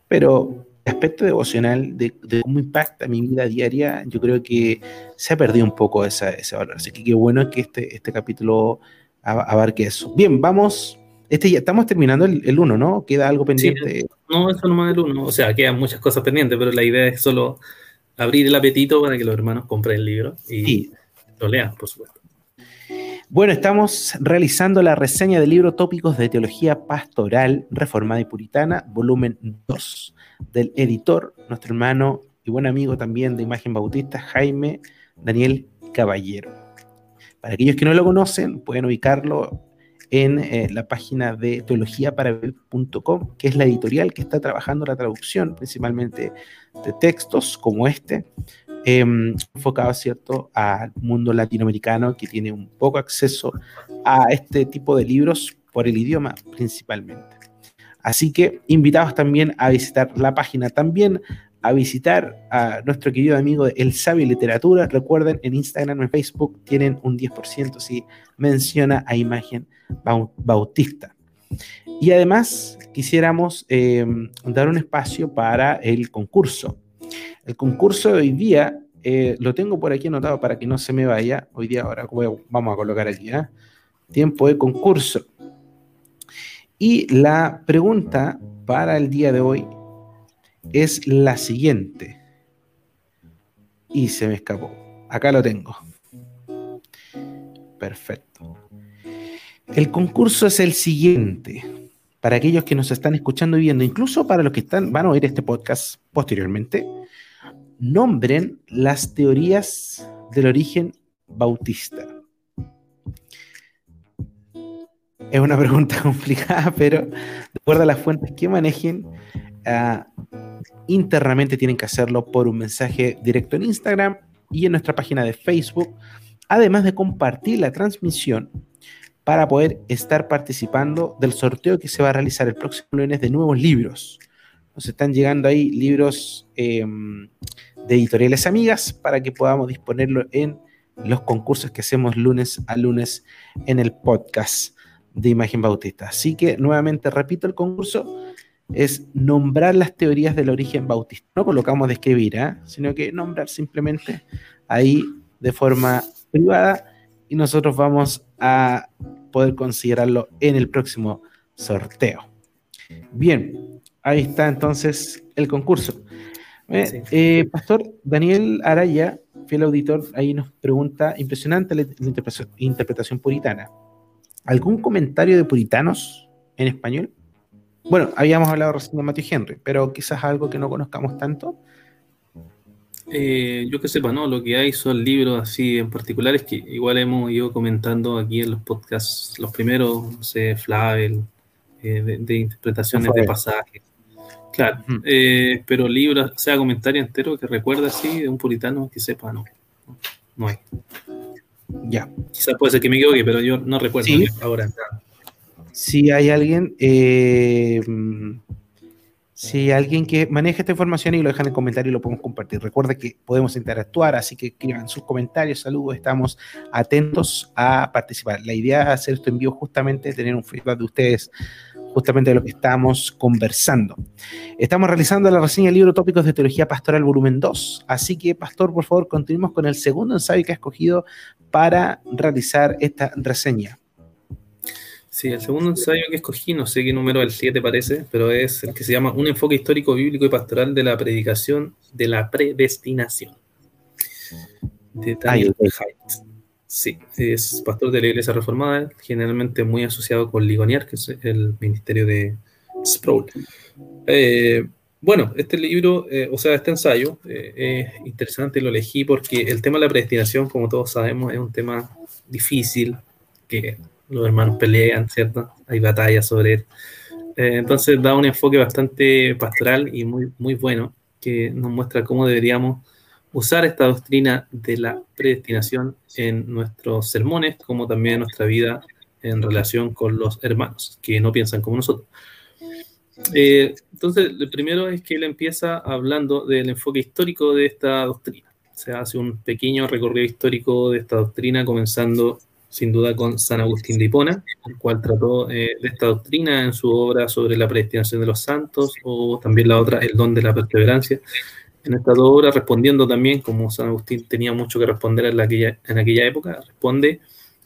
pero aspecto devocional, de, cómo impacta mi vida diaria, yo creo que se ha perdido un poco esa, ese valor. Así que qué bueno que este, este capítulo abarque eso. Bien, vamos. Este ya estamos terminando el 1, ¿no? ¿Queda algo pendiente? no, eso no es el 1. O sea, quedan muchas cosas pendientes, pero la idea es solo abrir el apetito para que los hermanos compren el libro y lo lean, por supuesto. Bueno, estamos realizando la reseña del libro Tópicos de Teología Pastoral Reformada y Puritana, volumen 2, del editor, nuestro hermano y buen amigo también de Imagen Bautista, Jaime Daniel Caballero. Para aquellos que no lo conocen, pueden ubicarlo en eh, la página de teologiaparabel.com, que es la editorial que está trabajando la traducción principalmente de textos como este, Enfocado, ¿cierto?, al mundo latinoamericano que tiene un poco acceso a este tipo de libros por el idioma principalmente. Así que invitados también a visitar la página, también a visitar a nuestro querido amigo El Sabio Literatura. Recuerden, en Instagram, en Facebook tienen un 10% si menciona a Imagen Bautista. Y además quisiéramos em, dar un espacio para el concurso. El concurso de hoy día eh, lo tengo por aquí anotado para que no se me vaya. Hoy día, ahora vamos a colocar aquí, ¿eh? tiempo de concurso. Y la pregunta para el día de hoy es la siguiente. Y se me escapó. Acá lo tengo. Perfecto. El concurso es el siguiente. Para aquellos que nos están escuchando y viendo, incluso para los que están, van a oír este podcast posteriormente, nombren las teorías del origen bautista. Es una [LAUGHS] pregunta complicada, pero de acuerdo a las fuentes que manejen, ah, internamente tienen que hacerlo por un mensaje directo en Instagram y en nuestra página de Facebook, además de compartir la transmisión para poder estar participando del sorteo que se va a realizar el próximo lunes de nuevos libros. Nos están llegando ahí libros em, de editoriales amigas para que podamos disponerlo en los concursos que hacemos lunes a lunes en el podcast de Imagen Bautista. Así que nuevamente repito el concurso es nombrar las teorías del origen bautista. No colocamos de ¿eh? sino que nombrar simplemente ahí de forma privada y nosotros vamos a poder considerarlo en el próximo sorteo. Bien, ahí está entonces el concurso. Eh, eh, Pastor Daniel Araya, fiel auditor, ahí nos pregunta, impresionante la, interpretación, puritana. ¿Algún comentario de puritanos en español? Bueno, habíamos hablado recién de Matthew Henry, pero quizás algo que no conozcamos tanto. Eh, yo que sepa, ¿no? Lo que hay son libros así en particulares que igual hemos ido comentando aquí en los podcasts, los primeros, no sé, Flavel, de, interpretaciones de pasajes. Claro, eh, pero libros, o sea, comentario entero que recuerda así de un puritano que sepa, no, no hay. Ya. Quizás puede ser que me equivoque, pero yo no recuerdo ahora. Si hay alguien, eh, si alguien que maneja esta información y lo dejan en el comentario y lo podemos compartir. Recuerda que podemos interactuar, así que escriban sus comentarios, saludos, estamos atentos a participar. La idea de hacer esto en vivo justamente tener un feedback de ustedes justamente de lo que estamos conversando. Estamos realizando la reseña del libro Tópicos de Teología Pastoral volumen 2, así que Pastor, por favor, continuemos con el segundo ensayo que ha escogido para realizar esta reseña. Sí, el segundo ensayo que escogí, no sé qué número el 7 parece, pero es el que se llama Un enfoque histórico, bíblico y pastoral de la predicación de la predestinación. De Daniel Haidt. Sí, es pastor de la Iglesia Reformada, generalmente muy asociado con Ligonier, que es el ministerio de Sproul. Eh, bueno, este libro, eh, o sea, este ensayo eh, es interesante, lo elegí porque el tema de la predestinación, como todos sabemos, es un tema difícil, que los hermanos pelean, ¿cierto? Hay batallas sobre él. entonces da un enfoque bastante pastoral y muy, muy bueno, que nos muestra cómo deberíamos usar esta doctrina de la predestinación en nuestros sermones, como también en nuestra vida en relación con los hermanos que no piensan como nosotros. Eh, entonces, lo primero es que él empieza hablando del enfoque histórico de esta doctrina. Se hace un pequeño recorrido histórico de esta doctrina, comenzando sin duda con San Agustín de Hipona, el cual trató eh, de esta doctrina en su obra sobre la predestinación de los santos, o también la otra, El don de la perseverancia. En estas dos obras, respondiendo también, como San Agustín tenía mucho que responder en, aquella, en aquella época, responde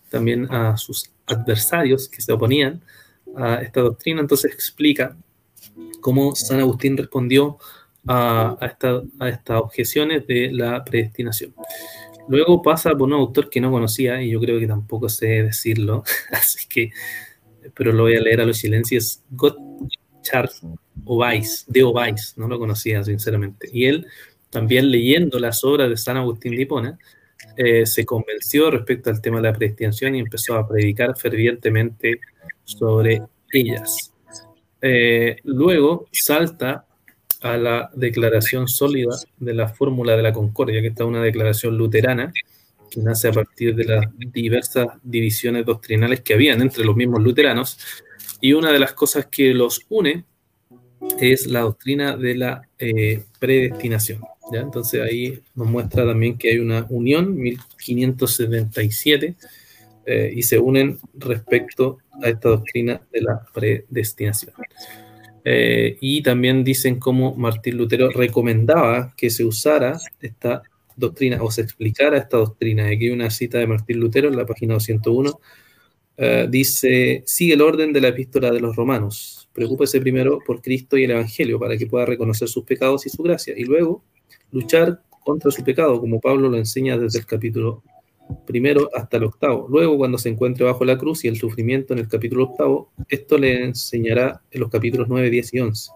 también a sus adversarios que se oponían a esta doctrina, entonces explica cómo San Agustín respondió a, a estas objeciones de la predestinación. Luego pasa por un autor que no conocía y yo creo que tampoco sé decirlo, [LAUGHS] así que, pero lo voy a leer a los silencios. Gottschalk De Ovais, no lo conocía sinceramente. Y él, también leyendo las obras de San Agustín de Hipona, eh, se convenció respecto al tema de la predestinación y empezó a predicar fervientemente sobre ellas. Eh, luego salta a la declaración sólida de la fórmula de la concordia, que está una declaración luterana que nace a partir de las diversas divisiones doctrinales que habían entre los mismos luteranos. Y una de las cosas que los une es la doctrina de la eh, predestinación. ¿ya? Entonces ahí nos muestra también que hay una unión, 1577, eh, y se unen respecto a esta doctrina de la predestinación. Eh, y también dicen cómo Martín Lutero recomendaba que se usara esta doctrina o se explicara esta doctrina. Aquí hay una cita de Martín Lutero en la página 201. Eh, dice, sigue el orden de la epístola de los romanos. Preocúpese primero por Cristo y el Evangelio para que pueda reconocer sus pecados y su gracia. Y luego luchar contra su pecado, como Pablo lo enseña desde el capítulo primero hasta el octavo. Luego, cuando se encuentre bajo la cruz y el sufrimiento en el capítulo octavo, esto le enseñará en los capítulos 9, 10 y 11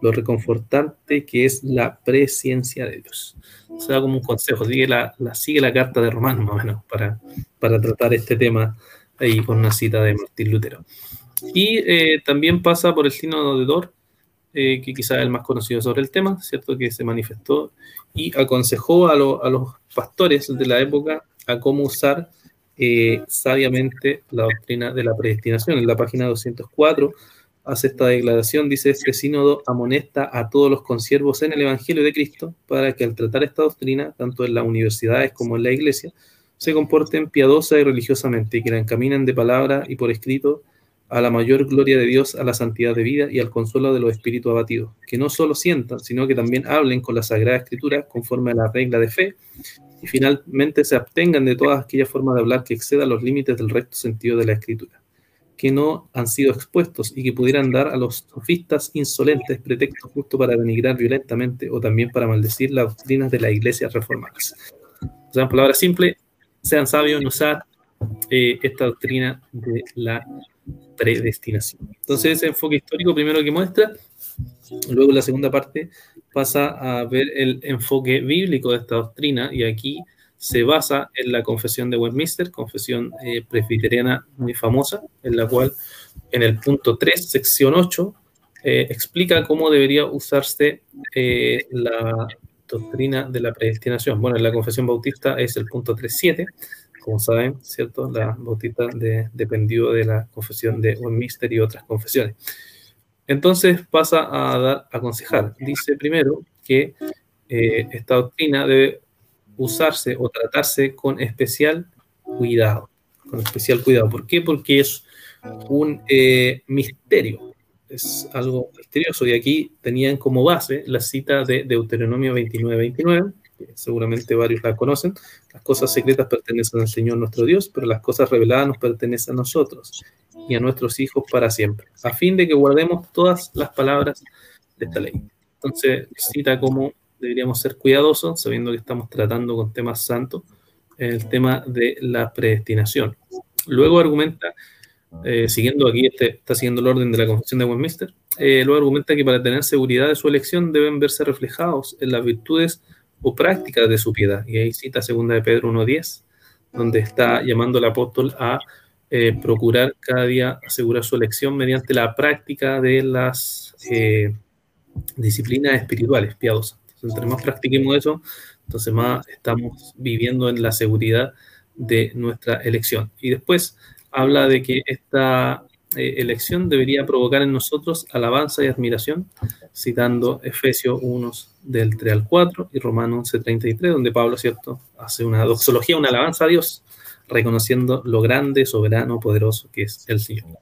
lo reconfortante que es la presencia de Dios. Se da como un consejo, sigue la, sigue la carta de Romanos más o menos para, para tratar este tema ahí con una cita de Martín Lutero. Y eh, también pasa por el signo de Dor, eh, que quizá es el más conocido sobre el tema, ¿cierto? Que se manifestó y aconsejó a, a los pastores de la época a cómo usar eh, sabiamente la doctrina de la predestinación. En la página 204 hace esta declaración, dice, este sínodo amonesta a todos los consiervos en el Evangelio de Cristo para que al tratar esta doctrina, tanto en las universidades como en la iglesia, se comporten piadosa y religiosamente y que la encaminen de palabra y por escrito a la mayor gloria de Dios, a la santidad de vida y al consuelo de los espíritus abatidos, que no solo sientan, sino que también hablen con la Sagrada Escritura conforme a la regla de fe y finalmente se abstengan de todas aquellas formas de hablar que excedan los límites del recto sentido de la escritura, que no han sido expuestos y que pudieran dar a los sofistas insolentes pretextos justo para denigrar violentamente o también para maldecir las doctrinas de la iglesia reformadas. O sea, en palabras simples, sean sabios en usar eh, esta doctrina de la predestinación. Entonces, ese enfoque histórico primero que muestra, luego la segunda parte pasa a ver el enfoque bíblico de esta doctrina y aquí se basa en la confesión de Westminster, confesión eh, presbiteriana muy famosa, en la cual en el punto 3, sección 8, eh, explica cómo debería usarse eh, la doctrina de la predestinación. Bueno, en la confesión bautista es el punto 3.7, como saben, ¿cierto? La bautista dependió de la confesión de Westminster y otras confesiones. Entonces pasa a dar a aconsejar. Dice primero que eh, esta doctrina debe usarse o tratarse con especial cuidado. Con especial cuidado. ¿Por qué? Porque es un eh, misterio. Es algo misterioso. Y aquí tenían como base la cita de Deuteronomio 29-29, que seguramente varios la conocen. Las cosas secretas pertenecen al Señor nuestro Dios, pero las cosas reveladas nos pertenecen a nosotros y a nuestros hijos para siempre, a fin de que guardemos todas las palabras de esta ley. Entonces, cita cómo deberíamos ser cuidadosos, sabiendo que estamos tratando con temas santos, el tema de la predestinación. Luego argumenta, eh, siguiendo aquí, este, está siguiendo el orden de la Confesión de Westminster, eh, luego argumenta que para tener seguridad de su elección deben verse reflejados en las virtudes o prácticas de su piedad. Y ahí cita 2 de Pedro 1.10, donde está llamando el apóstol a eh, procurar cada día asegurar su elección mediante la práctica de las eh, disciplinas espirituales piadosas. Entonces, entre más practiquemos eso, entonces más estamos viviendo en la seguridad de nuestra elección. Y después habla de que esta eh, elección debería provocar en nosotros alabanza y admiración, citando Efesios 1 del 3 al 4 y Romanos 11, 33, donde Pablo, ¿cierto?, hace una doxología, una alabanza a Dios reconociendo lo grande, soberano, poderoso que es el Señor.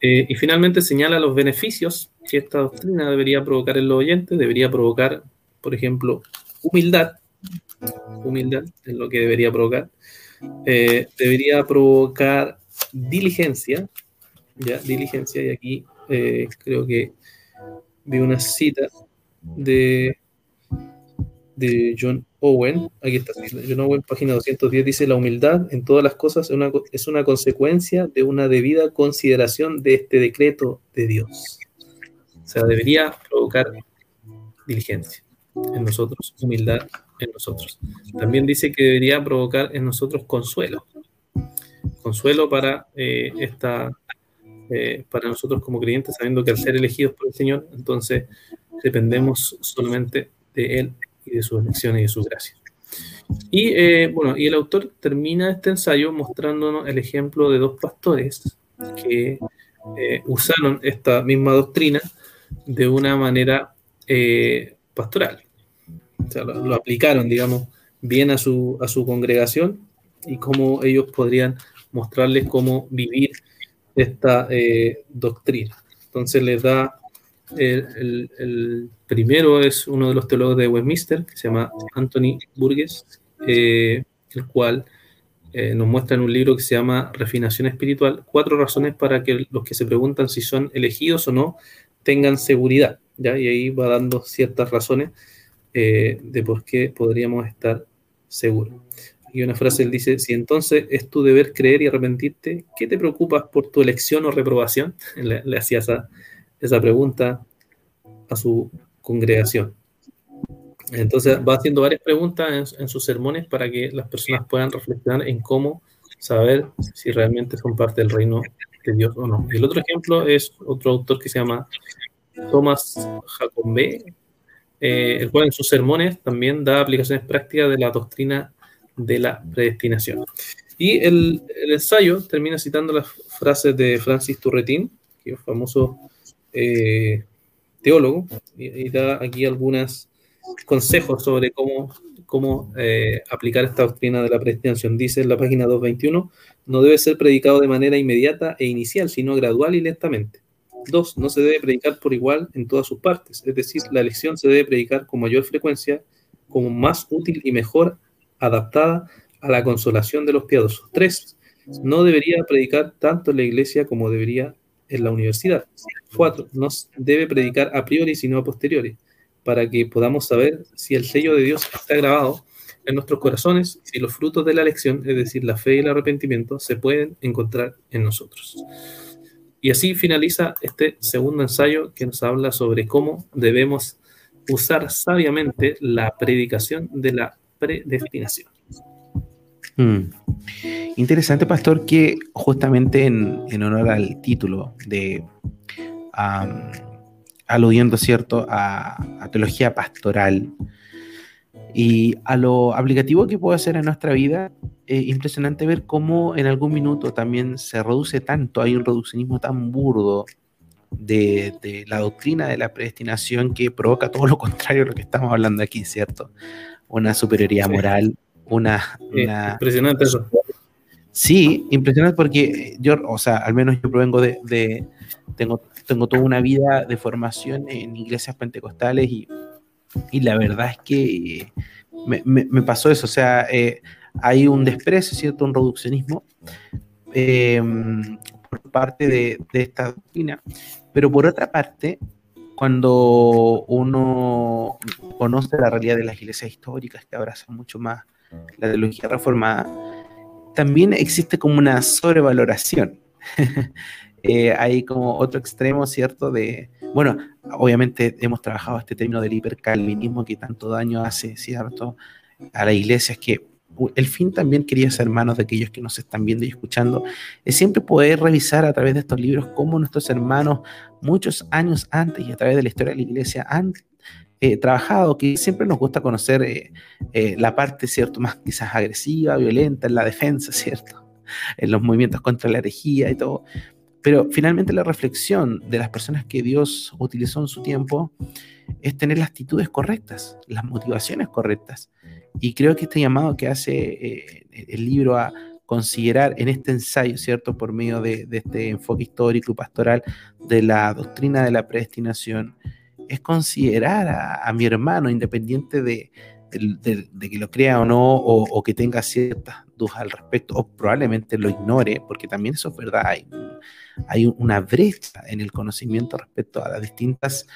Eh, y finalmente señala los beneficios que esta doctrina debería provocar en los oyentes, debería provocar, por ejemplo, humildad, humildad es lo que debería provocar, eh, debería provocar diligencia, ya, diligencia, y aquí eh, creo que vi una cita de, de John Owen, aquí está, John Owen, página 210, dice, la humildad en todas las cosas es una, es una consecuencia de una debida consideración de este decreto de Dios. O sea, debería provocar diligencia en nosotros, humildad en nosotros. También dice que debería provocar en nosotros consuelo. Consuelo para eh, esta, eh, para nosotros como creyentes, sabiendo que al ser elegidos por el Señor, entonces dependemos solamente de Él y de sus elecciones y de su gracia. Y eh, bueno, y el autor termina este ensayo mostrándonos el ejemplo de dos pastores que usaron esta misma doctrina de una manera pastoral lo, aplicaron, digamos, bien a su, a su congregación y cómo ellos podrían mostrarles cómo vivir esta eh, doctrina. Entonces les da, el, primero es uno de los teólogos de Westminster, que se llama Anthony Burgess, eh, el cual eh, nos muestra en un libro que se llama Refinación Espiritual, cuatro razones para que los que se preguntan si son elegidos o no tengan seguridad. ¿ya? Y ahí va dando ciertas razones eh, de por qué podríamos estar seguros. Y una frase él dice, si entonces es tu deber creer y arrepentirte, ¿qué te preocupas por tu elección o reprobación? [LAUGHS] Le, hacía esa, esa pregunta a su congregación. Entonces va haciendo varias preguntas en, sus sermones para que las personas puedan reflexionar en cómo saber si realmente son parte del reino de Dios o no. El otro ejemplo es otro autor que se llama Thomas Jacobé, eh, el cual en sus sermones también da aplicaciones prácticas de la doctrina de la predestinación. Y el, ensayo termina citando las frases de Francis Turretin, que es famoso eh, teólogo, y, da aquí algunos consejos sobre cómo, cómo eh, aplicar esta doctrina de la predestinación. Dice en la página 221, no debe ser predicado de manera inmediata e inicial, sino gradual y lentamente. Dos, no se debe predicar por igual en todas sus partes, es decir, la elección se debe predicar con mayor frecuencia, como más útil y mejor adaptada a la consolación de los piadosos. Tres, no debería predicar tanto en la iglesia como debería en la universidad. Cuatro, no debe predicar a priori sino a posteriori, para que podamos saber si el sello de Dios está grabado en nuestros corazones y si los frutos de la elección, es decir, la fe y el arrepentimiento, se pueden encontrar en nosotros. Y así finaliza este segundo ensayo que nos habla sobre cómo debemos usar sabiamente la predicación de la predestinación. Hmm. Interesante, pastor, que justamente en, honor al título de aludiendo, ¿cierto?, a, teología pastoral y a lo aplicativo que puede hacer en nuestra vida, eh, impresionante ver cómo en algún minuto también se reduce tanto, hay un reduccionismo tan burdo de, la doctrina de la predestinación que provoca todo lo contrario a lo que estamos hablando aquí, ¿cierto? Una superioridad moral, una, Impresionante eso. Sí, impresionante porque yo, o sea, al menos yo provengo de, tengo, tengo toda una vida de formación en iglesias pentecostales y, y la verdad es que me, me, pasó eso, o sea, eh, hay un desprecio, ¿cierto? Un reduccionismo em, por parte de, esta doctrina. Pero por otra parte, cuando uno conoce la realidad de las iglesias históricas que abrazan mucho más la teología reformada, también existe como una sobrevaloración. [LAUGHS] Eh, hay como otro extremo, ¿cierto? De, bueno, obviamente hemos trabajado este término del hipercalvinismo que tanto daño hace, ¿cierto? A la iglesia, es que el fin también, queridos hermanos, de aquellos que nos están viendo y escuchando, es siempre poder revisar a través de estos libros cómo nuestros hermanos, muchos años antes y a través de la historia de la iglesia, han eh, trabajado, que siempre nos gusta conocer eh, eh, la parte, ¿cierto?, más quizás agresiva, violenta, en la defensa, [LAUGHS] ¿cierto?, en los movimientos contra la herejía y todo. Pero finalmente la reflexión de las personas que Dios utilizó en su tiempo es tener las actitudes correctas, las motivaciones correctas y creo que este llamado que hace el libro a considerar en este ensayo, ¿cierto? Por medio de, este enfoque histórico y pastoral de la doctrina de la predestinación, es considerar a, mi hermano, independiente de, que lo crea o no, o, que tenga ciertas dudas al respecto, o probablemente lo ignore, porque también eso es verdad, hay, hay una brecha en el conocimiento respecto a las distintas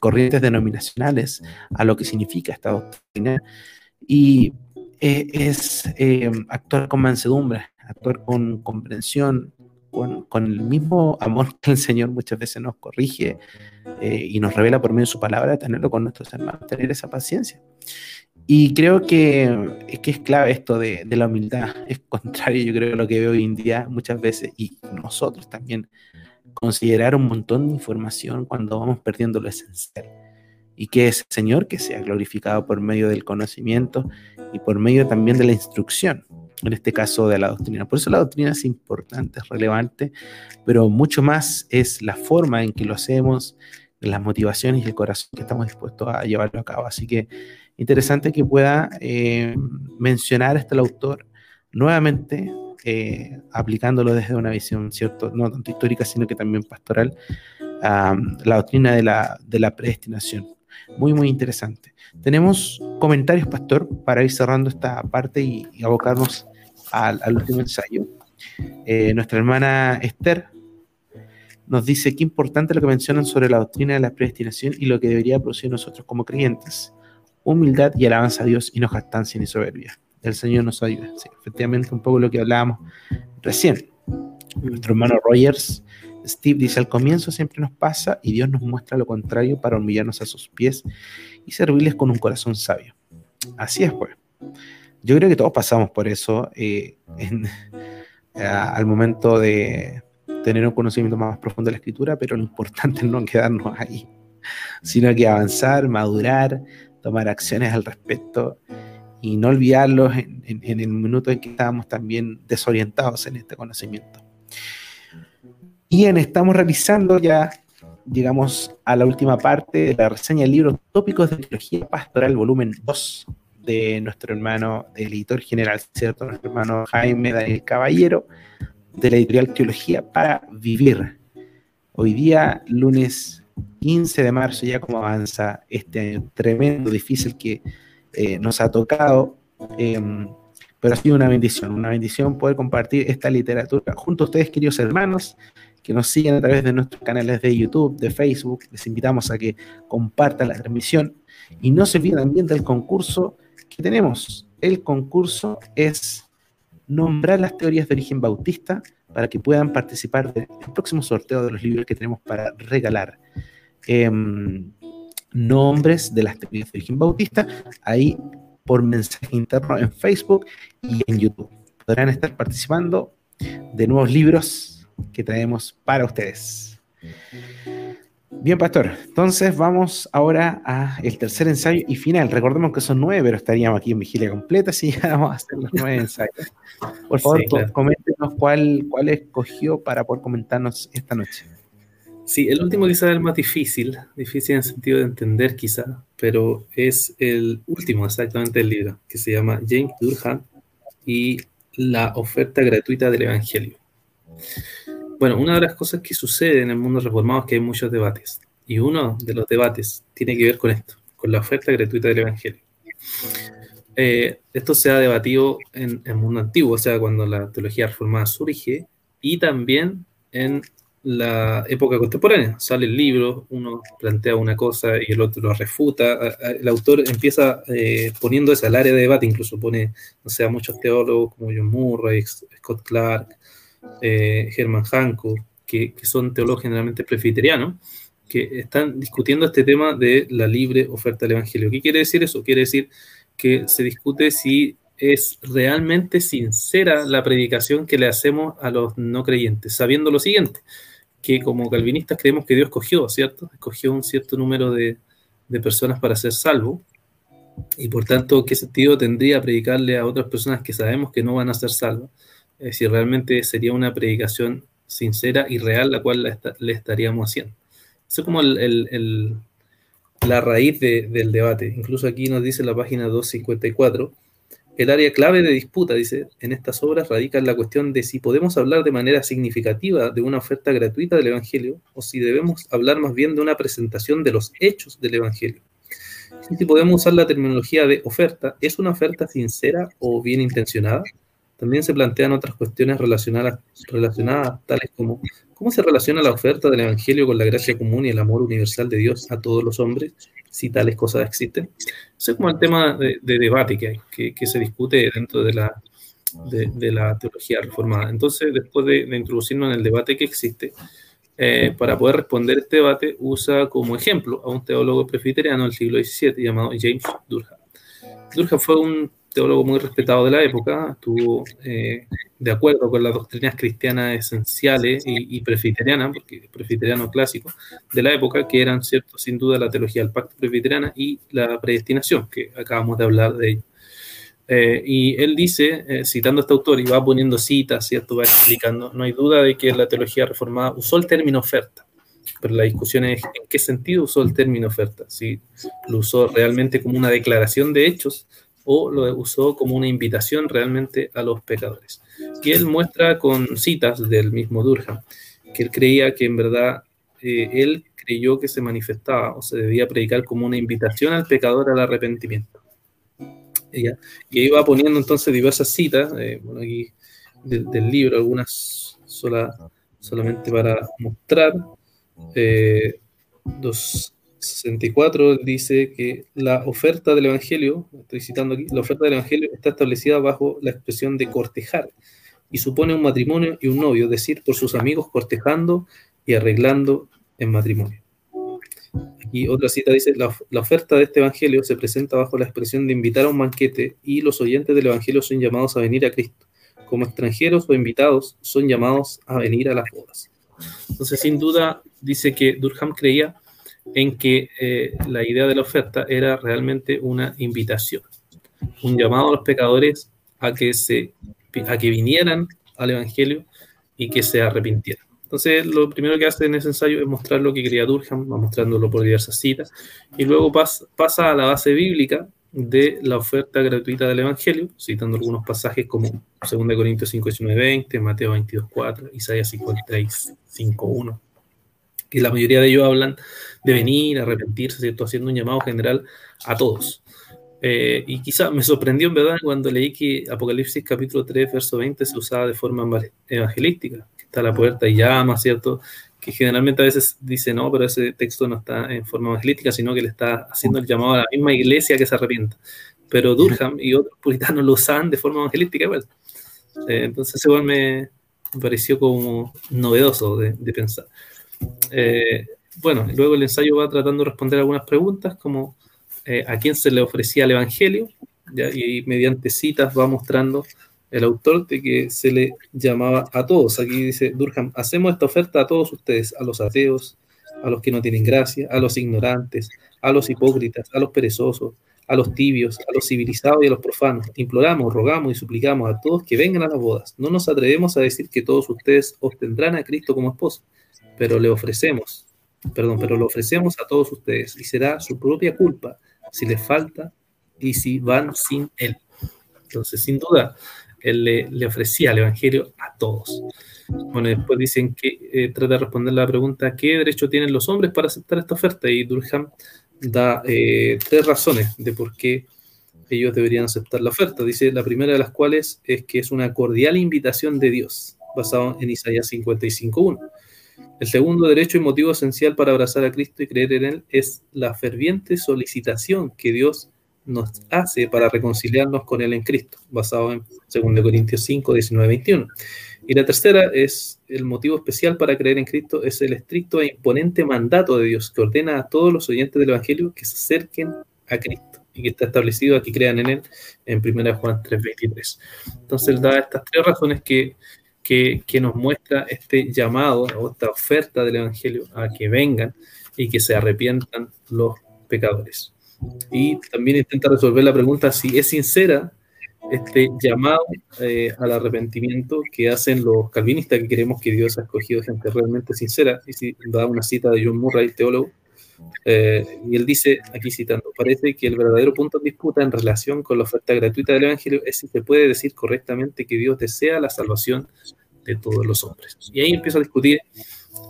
corrientes denominacionales, a lo que significa esta doctrina. Y eh, es eh, actuar con mansedumbre, actuar con comprensión, con, el mismo amor que el Señor muchas veces nos corrige eh, y nos revela por medio de su palabra, tenerlo con nuestros hermanos, tener esa paciencia. Y creo que, que es clave esto de, de, la humildad. Es contrario, yo creo, a lo que veo hoy en día muchas veces, y nosotros también, considerar un montón de información cuando vamos perdiendo lo esencial y que ese Señor que sea glorificado por medio del conocimiento y por medio también de la instrucción, en este caso de la doctrina. Por eso la doctrina es importante, es relevante, pero mucho más es la forma en que lo hacemos, las motivaciones y el corazón que estamos dispuestos a llevarlo a cabo. Así que interesante que pueda eh, mencionar hasta el autor nuevamente, eh, aplicándolo desde una visión, ¿cierto? No tanto histórica, sino que también pastoral, la doctrina de la, de la predestinación. Muy, muy interesante. Tenemos comentarios, Pastor, para ir cerrando esta parte y, abocarnos al, último ensayo. Eh, nuestra hermana Esther nos dice qué importante lo que mencionan sobre la doctrina de la predestinación y lo que debería producir nosotros como creyentes. Humildad y alabanza a Dios y no jactancia ni soberbia. El Señor nos ayuda. efectivamente, un poco lo que hablábamos recién. Nuestro hermano Rogers Steve dice, al comienzo siempre nos pasa y Dios nos muestra lo contrario para humillarnos a sus pies y servirles con un corazón sabio. Así es, pues. Yo creo que todos pasamos por eso eh, al momento de tener un conocimiento más profundo de la escritura, pero lo importante es no quedarnos ahí, sino que avanzar, madurar, tomar acciones al respecto y no olvidarlos en, en el minuto en que estábamos también desorientados en este conocimiento. Bien, estamos realizando ya, llegamos a la última parte de la reseña del libro Tópicos de Teología Pastoral, volumen 2, de nuestro hermano, del editor general, ¿cierto? Nuestro hermano Jaime Daniel Caballero, de la editorial Teología para Vivir. Hoy día, lunes 15 de marzo, ya como avanza este año tremendo, difícil que eh, nos ha tocado. Em, pero ha sido una bendición, una bendición poder compartir esta literatura junto a ustedes, queridos hermanos, que nos siguen a través de nuestros canales de YouTube, de Facebook. Les invitamos a que compartan la transmisión y no se olviden también del concurso que tenemos. El concurso es nombrar las teorías de origen bautista para que puedan participar del próximo sorteo de los libros que tenemos para regalar. Em, nombres de las teorías de origen bautista, ahí por mensaje interno en Facebook y en YouTube. Podrán estar participando de nuevos libros que traemos para ustedes. Bien, pastor. Entonces vamos ahora al tercer ensayo y final. Recordemos que son nueve, pero estaríamos aquí en vigilia completa si [LAUGHS] vamos a hacer los nueve ensayos. Por favor, coméntenos cuál, cuál escogió para poder comentarnos esta noche. Sí, el último quizá es el más difícil, difícil en el sentido de entender quizá, pero es el último exactamente del libro, que se llama James Durham y la oferta gratuita del Evangelio. Bueno, una de las cosas que sucede en el mundo reformado es que hay muchos debates. Y uno de los debates tiene que ver con esto, con la oferta gratuita del Evangelio. Eh, esto se ha debatido en el mundo antiguo, o sea, cuando la teología reformada surge, y también en la época contemporánea. Sale el libro, uno plantea una cosa y el otro lo refuta. El autor empieza eh, poniendo esa al área de debate, incluso pone, no sé, a muchos teólogos como John Murray, Scott Clark, eh, Herman Hancock, que, son teólogos generalmente presbiterianos, que están discutiendo este tema de la libre oferta del Evangelio. ¿Qué quiere decir eso? Quiere decir que se discute si es realmente sincera la predicación que le hacemos a los no creyentes, sabiendo lo siguiente, que como calvinistas creemos que Dios escogió, ¿cierto? Escogió un cierto número de, personas para ser salvo, y por tanto, ¿qué sentido tendría predicarle a otras personas que sabemos que no van a ser salvas? Si realmente sería una predicación sincera y real la cual le estaríamos haciendo. Eso es como la raíz del debate. Incluso aquí nos dice la página 254 El área clave de disputa, dice, en estas obras radica en la cuestión de si podemos hablar de manera significativa de una oferta gratuita del Evangelio o si debemos hablar más bien de una presentación de los hechos del Evangelio. Si podemos usar la terminología de oferta, ¿es una oferta sincera o bien intencionada? También se plantean otras cuestiones relacionadas, relacionadas tales como ¿cómo se relaciona la oferta del Evangelio con la gracia común y el amor universal de Dios a todos los hombres? si tales cosas existen. Ese es como el tema de, debate que hay, que, se discute dentro de la, de, la teología reformada. Entonces, después de, introducirnos en el debate que existe, eh, para poder responder este debate, usa como ejemplo a un teólogo presbiteriano del siglo XVII llamado James Durham. Durham fue un teólogo muy respetado de la época, estuvo eh, de acuerdo con las doctrinas cristianas esenciales y, y porque presbiteriano clásico, de la época, que eran, cierto, sin duda, la teología del pacto presbiteriana y la predestinación, que acabamos de hablar de ello. Eh, y él dice, eh, citando a este autor, y va poniendo citas, ¿cierto? Va explicando, no hay duda de que la teología reformada usó el término oferta, pero la discusión es en qué sentido usó el término oferta, si lo usó realmente como una declaración de hechos o lo usó como una invitación realmente a los pecadores. Y él muestra con citas del mismo Durham que él creía que en verdad eh, él creyó que se manifestaba o se debía predicar como una invitación al pecador al arrepentimiento. Y ahí va poniendo entonces diversas citas, eh, bueno, aquí del, libro, algunas sola, solamente para mostrar. Eh, dos, 64 dice que la oferta del Evangelio, estoy citando aquí, la oferta del Evangelio está establecida bajo la expresión de cortejar y supone un matrimonio y un novio, es decir, por sus amigos cortejando y arreglando en matrimonio. Aquí otra cita dice, la, la oferta de este Evangelio se presenta bajo la expresión de invitar a un banquete y los oyentes del Evangelio son llamados a venir a Cristo. Como extranjeros o invitados son llamados a venir a las bodas. Entonces, sin duda, dice que Durham creía en que eh, la idea de la oferta era realmente una invitación, un llamado a los pecadores a que, se, a que vinieran al Evangelio y que se arrepintieran. Entonces, lo primero que hace en ese ensayo es mostrar lo que quería Durham, va mostrándolo por diversas citas, y luego pasa a la base bíblica de la oferta gratuita del Evangelio, citando algunos pasajes como 2 Corintios 5, 19, 20, Mateo 22, 4, Isaías 53, 5, 1, que la mayoría de ellos hablan de venir, arrepentirse, ¿cierto? Haciendo un llamado general a todos. Eh, y quizá me sorprendió en verdad cuando leí que Apocalipsis capítulo 3, verso 20 se usaba de forma evangelística, que está la puerta y llama, ¿cierto? Que generalmente a veces dice, no, pero ese texto no está en forma evangelística, sino que le está haciendo el llamado a la misma iglesia que se arrepienta. Pero Durham y otros puritanos lo usaban de forma evangelística igual. Eh, entonces igual me, pareció como novedoso de, de pensar. Eh, bueno, luego el ensayo va tratando de responder algunas preguntas como eh, a quién se le ofrecía el Evangelio, y mediante citas va mostrando el autor de que se le llamaba a todos. Aquí dice Durham, hacemos esta oferta a todos ustedes, a los ateos, a los que no tienen gracia, a los ignorantes, a los hipócritas, a los perezosos, a los tibios, a los civilizados y a los profanos. Imploramos, rogamos y suplicamos a todos que vengan a las bodas. No nos atrevemos a decir que todos ustedes obtendrán a Cristo como esposo, pero le ofrecemos perdón, pero lo ofrecemos a todos ustedes y será su propia culpa si les falta y si van sin él. Entonces, sin duda, él le, ofrecía el Evangelio a todos. Bueno, después dicen que eh, trata de responder la pregunta, ¿qué derecho tienen los hombres para aceptar esta oferta? Y Durham da eh, tres razones de por qué ellos deberían aceptar la oferta. Dice, la primera de las cuales es que es una cordial invitación de Dios, basado en Isaías 55.1. El segundo derecho y motivo esencial para abrazar a Cristo y creer en Él es la ferviente solicitación que Dios nos hace para reconciliarnos con Él en Cristo, basado en 2 Corintios 5, 19, 21. Y la tercera es el motivo especial para creer en Cristo, es el estricto e imponente mandato de Dios que ordena a todos los oyentes del Evangelio que se acerquen a Cristo y que está establecido a que crean en Él en 1 Juan 3, 23. Entonces, da estas tres razones que que, nos muestra este llamado o esta oferta del Evangelio a que vengan y que se arrepientan los pecadores. Y también intenta resolver la pregunta si es sincera este llamado eh, al arrepentimiento que hacen los calvinistas, que queremos que Dios ha escogido gente realmente sincera. Y si da una cita de John Murray, teólogo, Eh, y él dice, aquí citando, parece que el verdadero punto de disputa en relación con la oferta gratuita del Evangelio es si se puede decir correctamente que Dios desea la salvación de todos los hombres. Y ahí empiezo a discutir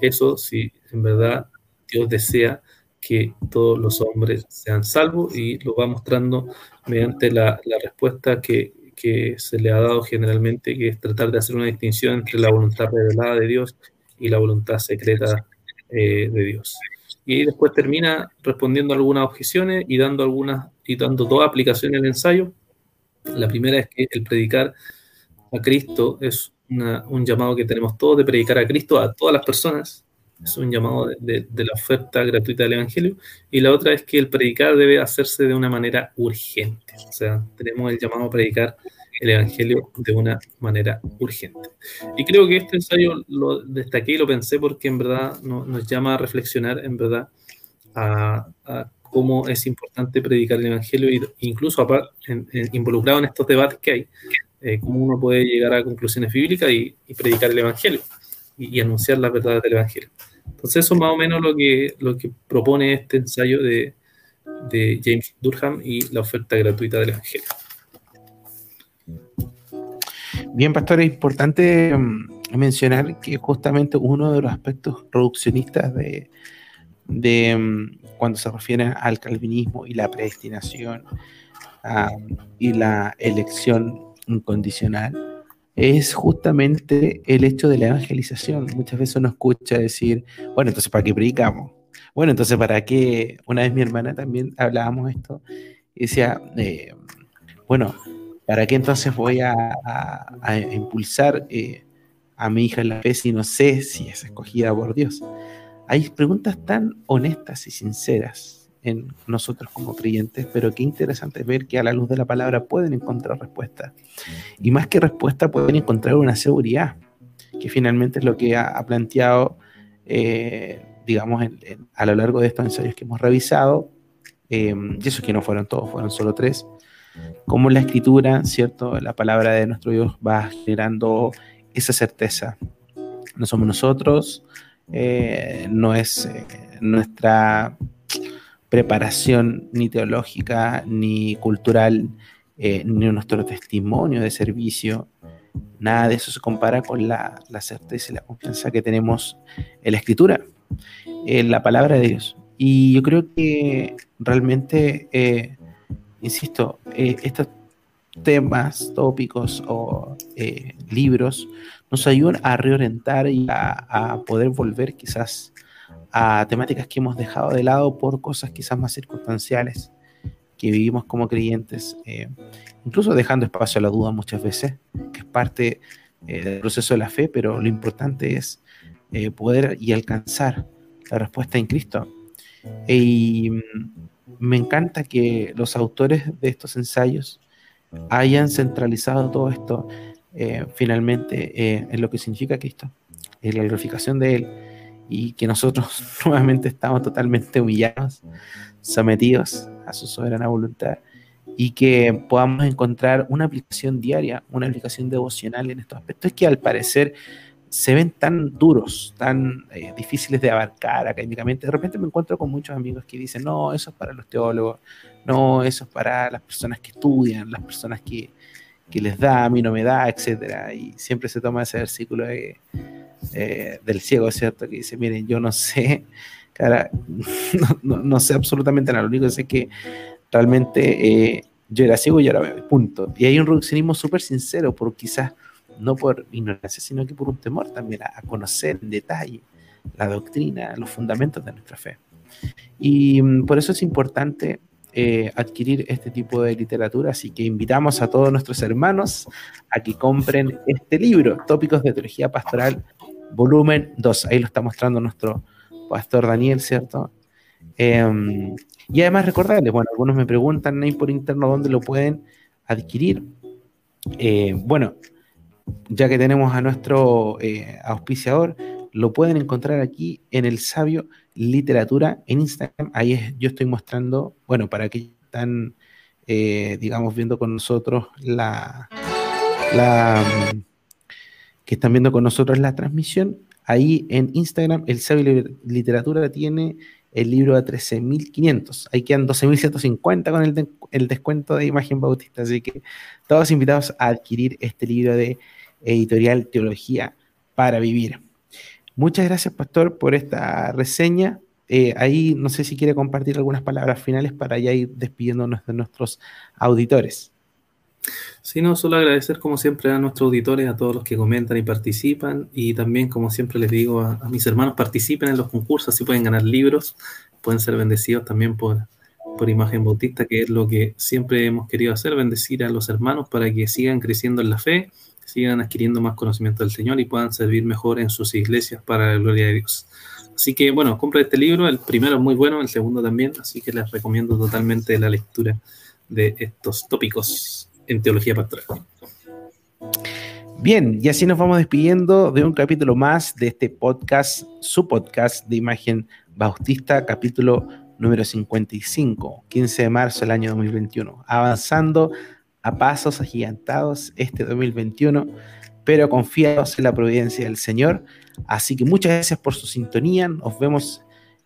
eso, si en verdad Dios desea que todos los hombres sean salvos y lo va mostrando mediante la, respuesta que, que, se le ha dado generalmente, que es tratar de hacer una distinción entre la voluntad revelada de Dios y la voluntad secreta eh, de Dios. Y ahí después termina respondiendo algunas objeciones y dando algunas y dando dos aplicaciones al ensayo. La primera es que el predicar a Cristo es un llamado que tenemos todos de predicar a Cristo a todas las personas. Es un llamado de, la oferta gratuita del Evangelio. Y la otra es que el predicar debe hacerse de una manera urgente. O sea, tenemos el llamado a predicar el Evangelio de una manera urgente. Y creo que este ensayo lo destaqué y lo pensé porque en verdad nos llama a reflexionar, en verdad, a, cómo es importante predicar el Evangelio e incluso involucrado en estos debates que hay, eh, cómo uno puede llegar a conclusiones bíblicas y, predicar el Evangelio y, anunciar las verdades del Evangelio. Entonces eso es más o menos lo que, lo que propone este ensayo de, de James Durham y la oferta gratuita del Evangelio. Bien, pastor, es importante mm, mencionar que justamente uno de los aspectos reduccionistas de, de mm, cuando se refiere al calvinismo y la predestinación y la elección incondicional es justamente el hecho de la evangelización. Muchas veces uno escucha decir, bueno, entonces ¿para qué predicamos? Bueno, entonces ¿para qué? Una vez mi hermana también hablábamos esto y decía, eh, bueno, ¿para qué entonces voy a, impulsar eh, a mi hija en la fe si no sé si es escogida por Dios? Hay preguntas tan honestas y sinceras en nosotros como creyentes, pero qué interesante ver que a la luz de la palabra pueden encontrar respuesta. Y más que respuesta, pueden encontrar una seguridad, que finalmente es lo que ha, planteado, eh, digamos, a lo largo de estos ensayos que hemos revisado, eh, y eso que no fueron todos, fueron solo tres, cómo la escritura, ¿cierto? La palabra de nuestro Dios va generando esa certeza. No somos nosotros, eh, no es nuestra preparación ni teológica, ni cultural, eh, ni nuestro testimonio de servicio. Nada de eso se compara con la, certeza y la confianza que tenemos en la escritura, en la palabra de Dios. Y yo creo que realmente, eh, insisto, eh, estos temas, tópicos o libros nos ayudan a reorientar y a poder volver quizás a temáticas que hemos dejado de lado por cosas quizás más circunstanciales que vivimos como creyentes, eh, incluso dejando espacio a la duda muchas veces, que es parte eh, del proceso de la fe, pero lo importante es eh, poder y alcanzar la respuesta en Cristo. Y mm, me encanta que los autores de estos ensayos hayan centralizado todo esto finalmente en lo que significa Cristo, en la glorificación de Él y que nosotros [LAUGHS] nuevamente estamos totalmente humillados, sometidos a su soberana voluntad y que podamos encontrar una aplicación diaria, una aplicación devocional en estos aspectos que al parecer se ven tan duros, tan eh, difíciles de abarcar académicamente. De repente me encuentro con muchos amigos que dicen, no, eso es para los teólogos, no, eso es para las personas que estudian, las personas que, que les da, a mí no me da, etc. Y siempre se toma ese versículo de eh, del ciego, ¿cierto? Que dice, miren, yo no sé, cara, [LAUGHS] no, sé absolutamente nada, lo único que sé es que realmente eh, yo era ciego y ahora veo, punto. Y hay un reduccionismo súper sincero, por quizás no por ignorancia, sino que por un temor también a, conocer en detalle la doctrina, los fundamentos de nuestra fe. Y mm, por eso es importante eh, adquirir este tipo de literatura, así que invitamos a todos nuestros hermanos a que compren este libro, Tópicos de Teología Pastoral volumen 2. Ahí lo está mostrando nuestro pastor Daniel, ¿cierto? Em, y además recordarles, bueno, algunos me preguntan ahí por interno dónde lo pueden adquirir. Eh, bueno, ya que tenemos a nuestro eh, auspiciador, lo pueden encontrar aquí en el Sabio Literatura en Instagram. Ahí es, yo estoy mostrando, bueno, para que están, eh, digamos, viendo con nosotros la, la que están viendo con nosotros la transmisión, ahí en Instagram, el Sabio Literatura tiene el libro a 13.500. Ahí quedan 12.150 con el, el, descuento de imagen bautista. Así que todos invitados a adquirir este libro de editorial Teología para Vivir. Muchas gracias, Pastor, por esta reseña. Eh, ahí no sé si quiere compartir algunas palabras finales para ya ir despidiéndonos de nuestros auditores. Sí, no, solo agradecer como siempre a nuestros auditores, a todos los que comentan y participan y también como siempre les digo a, mis hermanos participen en los concursos, así pueden ganar libros, pueden ser bendecidos también por, por Imagen Bautista, que es lo que siempre hemos querido hacer, bendecir a los hermanos para que sigan creciendo en la fe, sigan adquiriendo más conocimiento del Señor y puedan servir mejor en sus iglesias para la gloria de Dios. Así que bueno, compra este libro, el primero es muy bueno, el segundo también, así que les recomiendo totalmente la lectura de estos tópicos en teología pastoral. Bien, y así nos vamos despidiendo de un capítulo más de este podcast, su podcast de imagen bautista, capítulo número 55, 15 de marzo del año 2021. Avanzando a pasos agigantados este 2021, pero confiados en la providencia del Señor. Así que muchas gracias por su sintonía. Nos vemos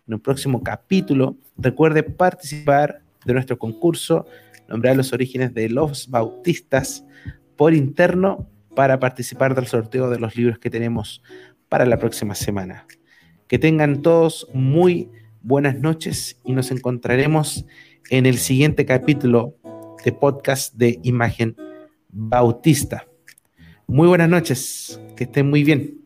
en un próximo capítulo. Recuerde participar de nuestro concurso nombrar los orígenes de los bautistas por interno para participar del sorteo de los libros que tenemos para la próxima semana. Que tengan todos muy buenas noches y nos encontraremos en el siguiente capítulo de podcast de Imagen Bautista. Muy buenas noches, que estén muy bien.